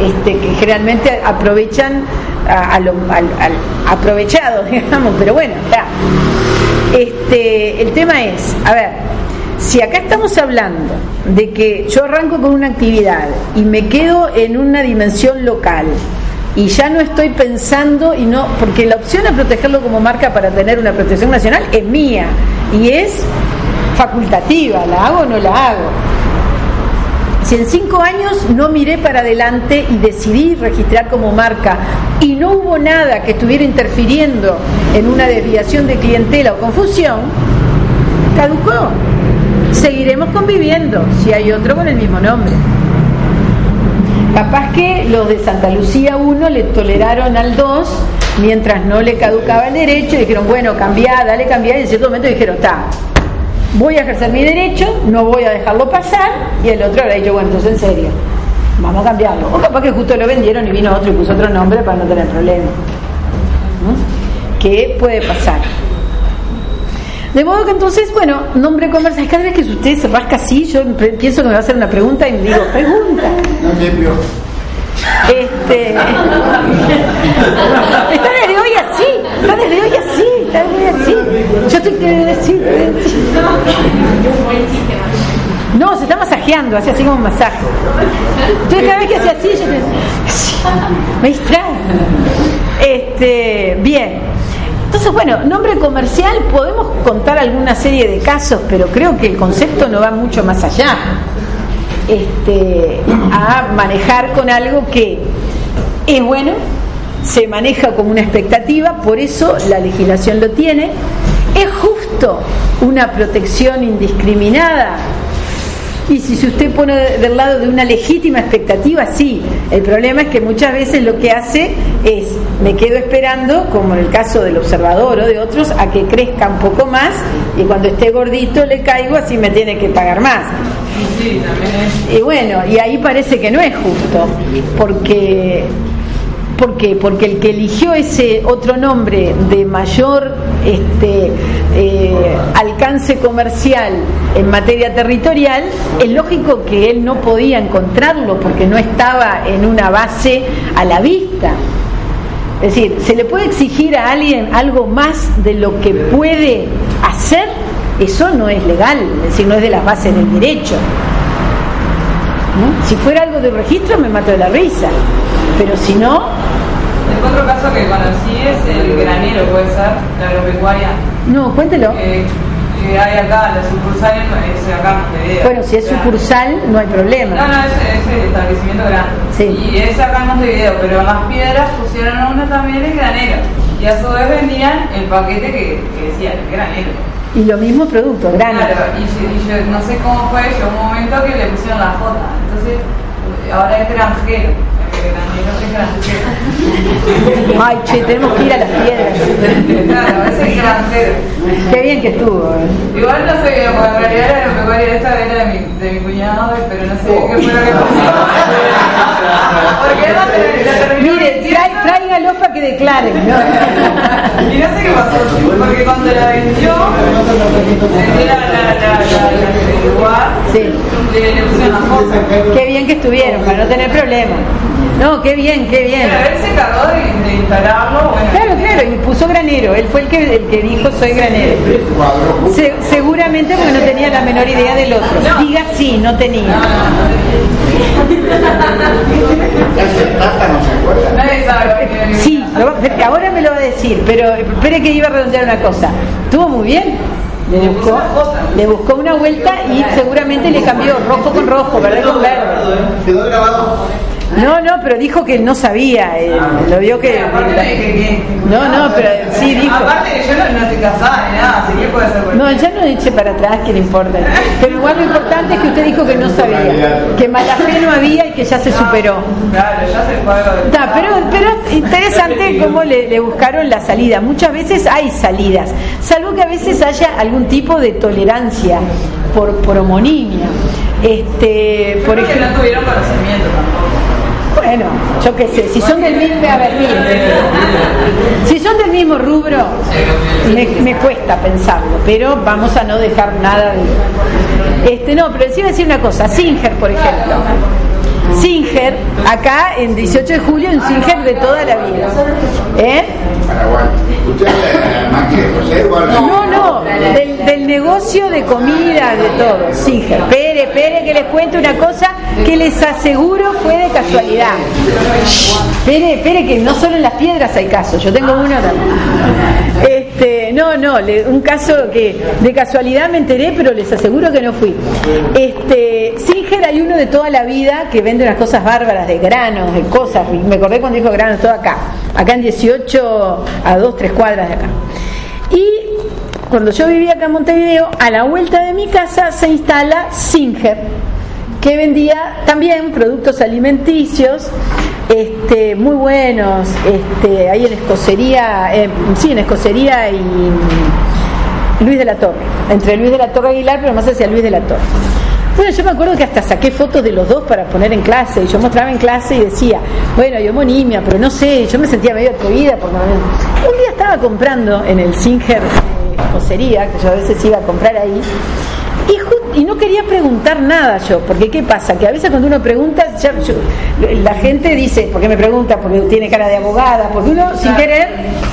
este, que generalmente aprovechan a, a lo al- aprovechado, digamos, pero bueno, ya. Este, el tema es, a ver, si acá estamos hablando de que yo arranco con una actividad y me quedo en una dimensión local y ya no estoy pensando y no porque la opción a protegerlo como marca para tener una protección nacional es mía y es facultativa, la hago o no la hago. Si en cinco años no miré para adelante y decidí registrar como marca y no hubo nada que estuviera interfiriendo en una desviación de clientela o confusión, caducó. Seguiremos conviviendo si hay otro con el mismo nombre. Capaz que los de Santa Lucía 1 le toleraron al 2 mientras no le caducaba el derecho y dijeron, bueno, cambiá, dale cambiar y en cierto momento dijeron, está, voy a ejercer mi derecho, no voy a dejarlo pasar y el otro habrá dicho, bueno, entonces en serio, vamos a cambiarlo. O capaz que justo lo vendieron y vino otro y puso otro nombre para no tener problema. ¿No? ¿Qué puede pasar? De modo que entonces, bueno, nombre comercial, cada vez que usted se rasca así, yo pienso que me va a hacer una pregunta y me digo, pregunta. No. Este. Está desde hoy así, desde hoy así, así. Yo estoy que decir. No, se está masajeando, hace así como masaje. Entonces cada vez que hace así, yo me distrae. Este, bien. Entonces, bueno, nombre comercial, podemos contar alguna serie de casos, pero creo que el concepto no va mucho más allá este, a manejar con algo que es bueno, se maneja como una expectativa, por eso la legislación lo tiene. Es justo una protección indiscriminada. Y si usted pone de- del lado de una legítima expectativa, sí. El problema es que muchas veces lo que hace es, me quedo esperando, como en el caso del observador o de otros, a que crezca un poco más y cuando esté gordito le caigo, así me tiene que pagar más. Sí, también es. Y bueno, y ahí parece que no es justo, porque ¿por qué? Porque el que eligió ese otro nombre de mayor este, eh, alcance comercial en materia territorial, es lógico que él no podía encontrarlo porque no estaba en una base a la vista. Es decir, ¿se le puede exigir a alguien algo más de lo que puede hacer? Eso no es legal, es decir, no es de las bases del derecho. Si fuera algo de registro me mato de la risa, pero si no, El otro caso que conocí es el granero, puede ser, la agropecuaria. no, cuéntelo. que, que hay acá, la sucursal es acá Montevideo. Bueno, si es sucursal no hay No, problema. no, es, es el establecimiento grande. Sí. Y es acá en Montevideo, pero en las piedras pusieron una también en granero. Y a su vez vendían el paquete que, que decía el granero. Y lo mismo producto, grano. Claro, y yo, y yo no sé cómo fue, llegó un momento que le pusieron la J. Entonces, ahora es granjero. El granero es. Ay, che, tenemos que ir a las piedras. Claro, es el granjero. Qué bien que estuvo. eh. Igual no sé, porque en realidad la agropecuaria esa era de mi, de mi cuñado, pero no sé qué fue lo que pasó. Porque no te- la terminó Mire, vendiendo. trai- tráigalo para que declaren. ¿no? Y no sé qué pasó, porque cuando la vendió, la, la, la, la, la, lugar, Sí. le, le pusieron la foto. Qué bien que estuvieron, para no tener problemas. No, qué bien, qué bien. Pero él se encargó de, de instalarlo. Bueno, Claro, claro, y puso granero. Él fue el que, el que dijo soy granero. Se- seguramente porque no tenía la menor idea del otro. Diga sí, no tenía. No Sí, ahora me lo va a decir, pero espere que iba a redondear una cosa. Estuvo muy bien. Le buscó, le buscó una vuelta y seguramente le cambió rojo con rojo, verde con verde. Quedó grabado. No, no, pero dijo que no sabía. eh, lo vio que. Aparte de que- que- No, no, pero sí dijo. Aparte que yo no, no estoy casada ni nada, así que puede ser No, ya no eche para atrás, que le importa. Pero igual lo importante es que usted dijo que no sabía, que mala fe no había y que ya se superó. Claro, ya se fue algo de. Está, pero, pero es interesante cómo le, le buscaron la salida. Muchas veces hay salidas, salvo que a veces haya algún tipo de tolerancia por, por homonimia. Este, por Creo que ejemplo, no tuvieron conocimiento tampoco. Bueno, yo qué sé, si son del mismo, a ver, si son del mismo rubro, me, cuesta pensarlo, pero vamos a no dejar nada de. Este, no, pero sí a decir una cosa, Singer, por ejemplo. Singer, acá en 18 de julio, un Singer de toda la vida. ¿Eh? No, no, del, negocio de comida, de todo, Singer. Pere, Pere, que les cuente una cosa que les aseguro fue de casualidad. Pere, Pere, que no solo en las piedras hay casos, yo tengo uno también. Este, no, no, un caso que de casualidad me enteré, pero les aseguro que no fui. Este, Singer hay uno de toda la vida que vende unas cosas bárbaras, de granos, de cosas. Me acordé cuando dijo granos, todo acá. Acá en 18, a 2, 3 cuadras de acá. Y cuando yo vivía acá en Montevideo, a la vuelta de mi casa se instala Singer, que vendía también productos alimenticios, este, muy buenos, este, ahí en escocería, eh, sí, en escocería y Luis de la Torre, entre Luis de la Torre Aguilar, pero más hacia Luis de la Torre. Bueno, yo me acuerdo que hasta saqué fotos de los dos para poner en clase, y yo mostraba en clase y decía, bueno, yo monimia, pero no sé, yo me sentía medio atrevida porque un día estaba comprando en el Singer escocería, que yo a veces iba a comprar ahí, y, no quería preguntar nada yo, porque ¿qué pasa? Que a veces cuando uno pregunta, ya- yo- la gente dice, ¿por qué me pregunta? Porque tiene cara de abogada, porque uno sin querer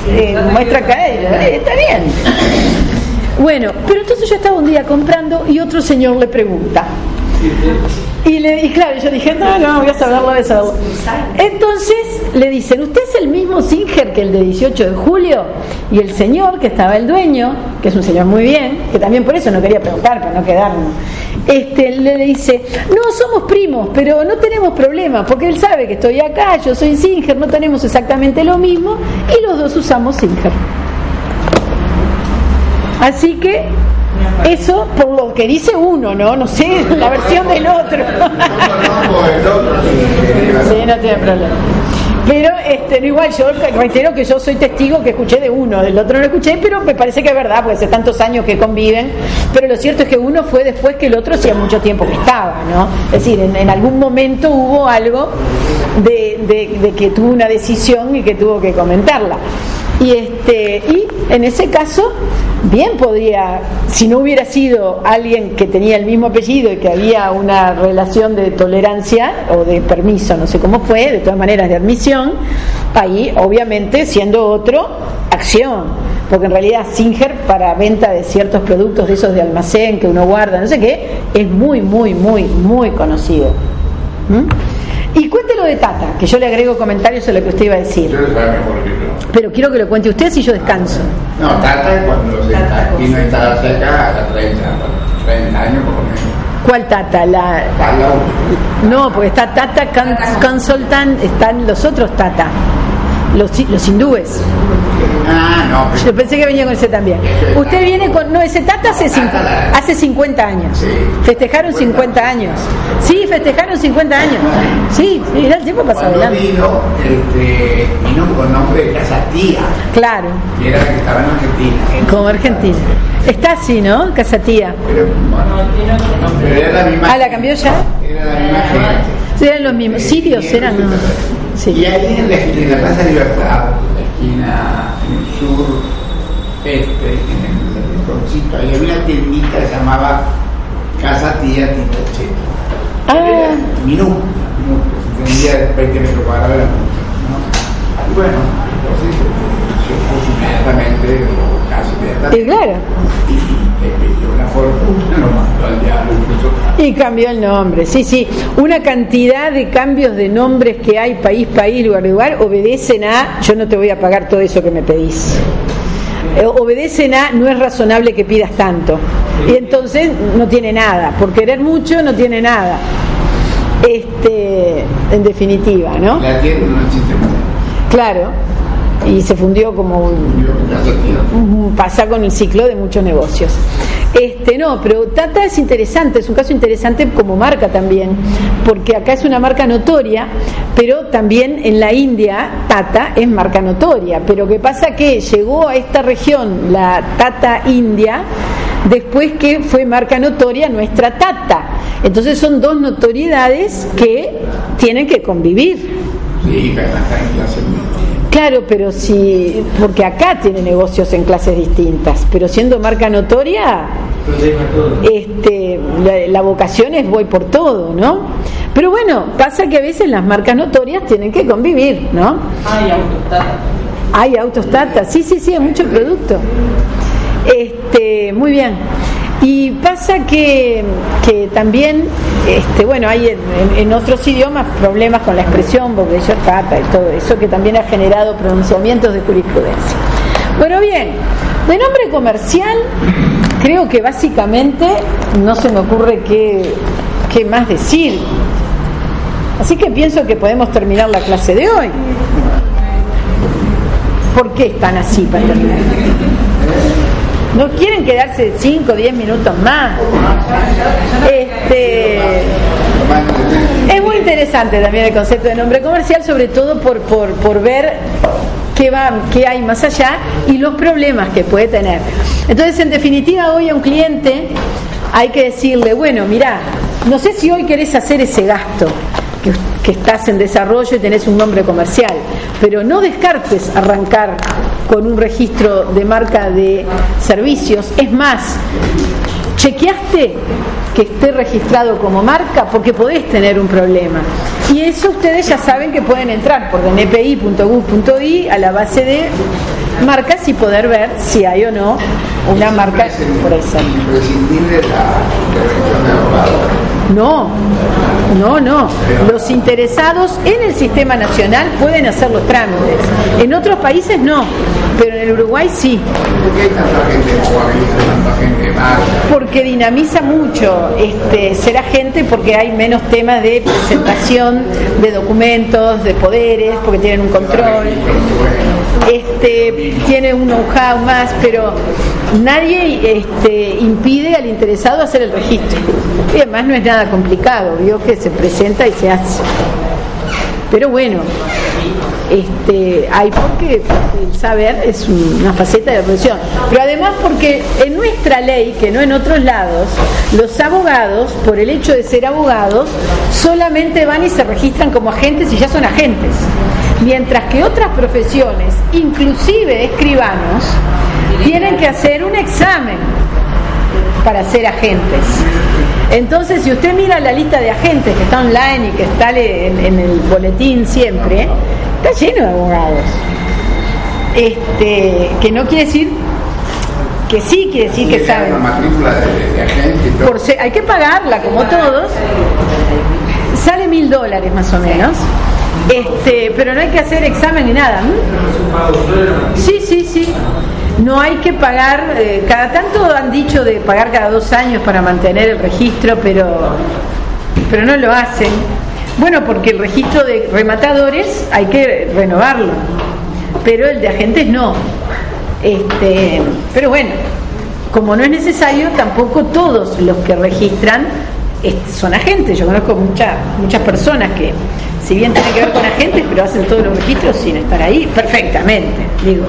eh, muestra cara eh, está bien. Bueno, pero entonces yo estaba un día comprando y otro señor le pregunta. Y, le, y claro, yo dije, no, no, voy a saberlo, voy a saberlo. Entonces le dicen, ¿usted es el mismo Singer que el de 18 de julio? Y el señor, que estaba el dueño, que es un señor muy bien, que también por eso no quería preguntar, para no quedarnos, este, le, dice, no, somos primos, pero no tenemos problema, porque él sabe que estoy acá, yo soy Singer, no tenemos exactamente lo mismo, y los dos usamos Singer. Así que eso por lo que dice uno, ¿no? No sé, la versión del otro. no. Pero este, igual, yo reitero que yo soy testigo que escuché de uno, del otro no escuché, pero me parece que es verdad, porque hace tantos años que conviven. Pero lo cierto es que uno fue después que el otro hacía mucho tiempo que estaba, ¿no? Es decir, en, en algún momento hubo algo de, de- de que tuvo una decisión y que tuvo que comentarla. Y este, y en ese caso, bien podría, si no hubiera sido alguien que tenía el mismo apellido y que había una relación de tolerancia o de permiso, no sé cómo fue, de todas maneras de admisión, ahí obviamente siendo otro, acción. Porque en realidad Singer para venta de ciertos productos de esos de almacén que uno guarda, no sé qué, es muy, muy, muy, muy conocido. ¿Mm? Y cuéntelo de Tata, que yo le agrego comentarios a lo que usted iba a decir. Usted lo sabe mejor que yo. Pero quiero que lo cuente usted si yo descanso. No, Tata cuando se está aquí no estaba cerca, a 30, 30 años por lo menos. ¿Cuál Tata? La... Tata, No, porque está Tata Con- Consultant, están los otros Tata, los, los hindúes. Ah, no, pero Yo pensé que venía con ese también. Usted viene con. No, ese Tata hace, hace 50 años. Sí. Festejaron 50 años. Sí, festejaron 50 años. Sí, sí, el tiempo adelante. vino, este, vino con nombre de Casa Tía, Claro, que era que estaba en Argentina. como Argentina. Está así, ¿no? Casa tía. Pero, bueno, pero era la misma Ah, ¿la cambió ya? Era la misma gente. Sí, eran los mismos. Sirios eran. ¿no? Y Sí. ahí en la, en la Plaza Libertad, la esquina en el sur, este, en el rinconcito, ahí había una tiendita que se llamaba Casa Tía Tito Cheto. Ah, Minuto, minuto, tendría 20 metros cuadrados era mucho. ¿no? Y bueno, entonces se opuso inmediatamente, o casi inmediatamente. Y claro. Y fortuna, lo mandó al diablo incluso. Y cambió el nombre, sí, sí. Una cantidad de cambios de nombres que hay, país, país, lugar, lugar, obedecen a, yo no te voy a pagar todo eso que me pedís. Eh, obedecen a, no es razonable que pidas tanto. Y entonces no tiene nada. Por querer mucho no tiene nada. Este, en definitiva, ¿no? La tierra no existe más. Claro. Y se fundió como un- pasa con el ciclo de muchos negocios. Este, no, pero Tata es interesante, es un caso interesante como marca también, porque acá es una marca notoria, pero también en la India Tata es marca notoria, pero que pasa que llegó a esta región la Tata India después que fue marca notoria nuestra Tata. Entonces son dos notoriedades que tienen que convivir. Sí, pero Claro, pero si, porque acá tiene negocios en clases distintas, pero siendo marca notoria, este, la, la vocación es voy por todo, ¿no? Pero bueno, pasa que a veces las marcas notorias tienen que convivir, ¿no? Ay, autostata. Hay autos Tata, sí, sí, sí, hay mucho producto. Este, muy bien. Y pasa que, que también, este, bueno, hay en, otros idiomas problemas con la expresión, porque yo Tata y todo eso, que también ha generado pronunciamientos de jurisprudencia. Bueno, bien, de nombre comercial, creo que básicamente no se me ocurre qué, qué más decir. Así que pienso que podemos terminar la clase de hoy. ¿Por qué están así para terminar? ¿No quieren quedarse 5 o 10 minutos más? Este, es muy interesante también el concepto de nombre comercial, sobre todo por, por, por ver qué, va, qué hay más allá y los problemas que puede tener. Entonces, en definitiva, hoy a un cliente hay que decirle, bueno, mira, no sé si hoy querés hacer ese gasto, que, que estás en desarrollo y tenés un nombre comercial, pero no descartes arrancar con un registro de marca de servicios. Es más, chequeaste que esté registrado como marca porque podés tener un problema. Y eso ustedes ya saben que pueden entrar por dnpi.gov.i a la base de marcas y poder ver si hay o no una marca por esa. imprescindible la intervención de abogado. No, no, no. Los interesados en el sistema nacional pueden hacer los trámites. En otros países no, pero en el Uruguay sí. ¿Por qué hay tanta gente tanta gente? Porque dinamiza mucho este, ser agente porque hay menos temas de presentación de documentos, de poderes, porque tienen un control. Este, tiene un know-how más, pero nadie este, impide al interesado hacer el registro. Y además no es nada complicado, vio que se presenta y se hace. Pero bueno, este, hay porque el saber es una faceta de la profesión. Pero además porque en nuestra ley, que no en otros lados, los abogados, por el hecho de ser abogados, solamente van y se registran como agentes y ya son agentes. Mientras que otras profesiones, inclusive escribanos, tienen que hacer un examen para ser agentes. Entonces, si usted mira la lista de agentes que está online y que está en, en el boletín siempre, está lleno de abogados. Este, que no quiere decir que sí, quiere decir que saben. De. Por se- hay que pagarla, como todos. Sale mil dólares más o menos. Este, pero no hay que hacer examen ni nada. ¿m? Sí, sí, sí. No hay que pagar, eh, cada tanto han dicho de pagar cada dos años para mantener el registro, pero, pero no lo hacen. Bueno, porque el registro de rematadores hay que renovarlo, pero el de agentes no. Este, pero bueno, como no es necesario, tampoco todos los que registran son agentes. Yo conozco muchas muchas personas que, si bien tienen que ver con agentes, pero hacen todos los registros sin estar ahí perfectamente. Digo,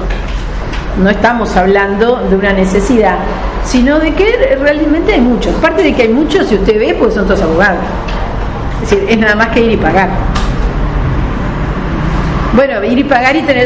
no estamos hablando de una necesidad, sino de que realmente hay muchos. Aparte de que hay muchos, si usted ve, pues son todos abogados. Es decir, es nada más que ir y pagar. Bueno, ir y pagar y tener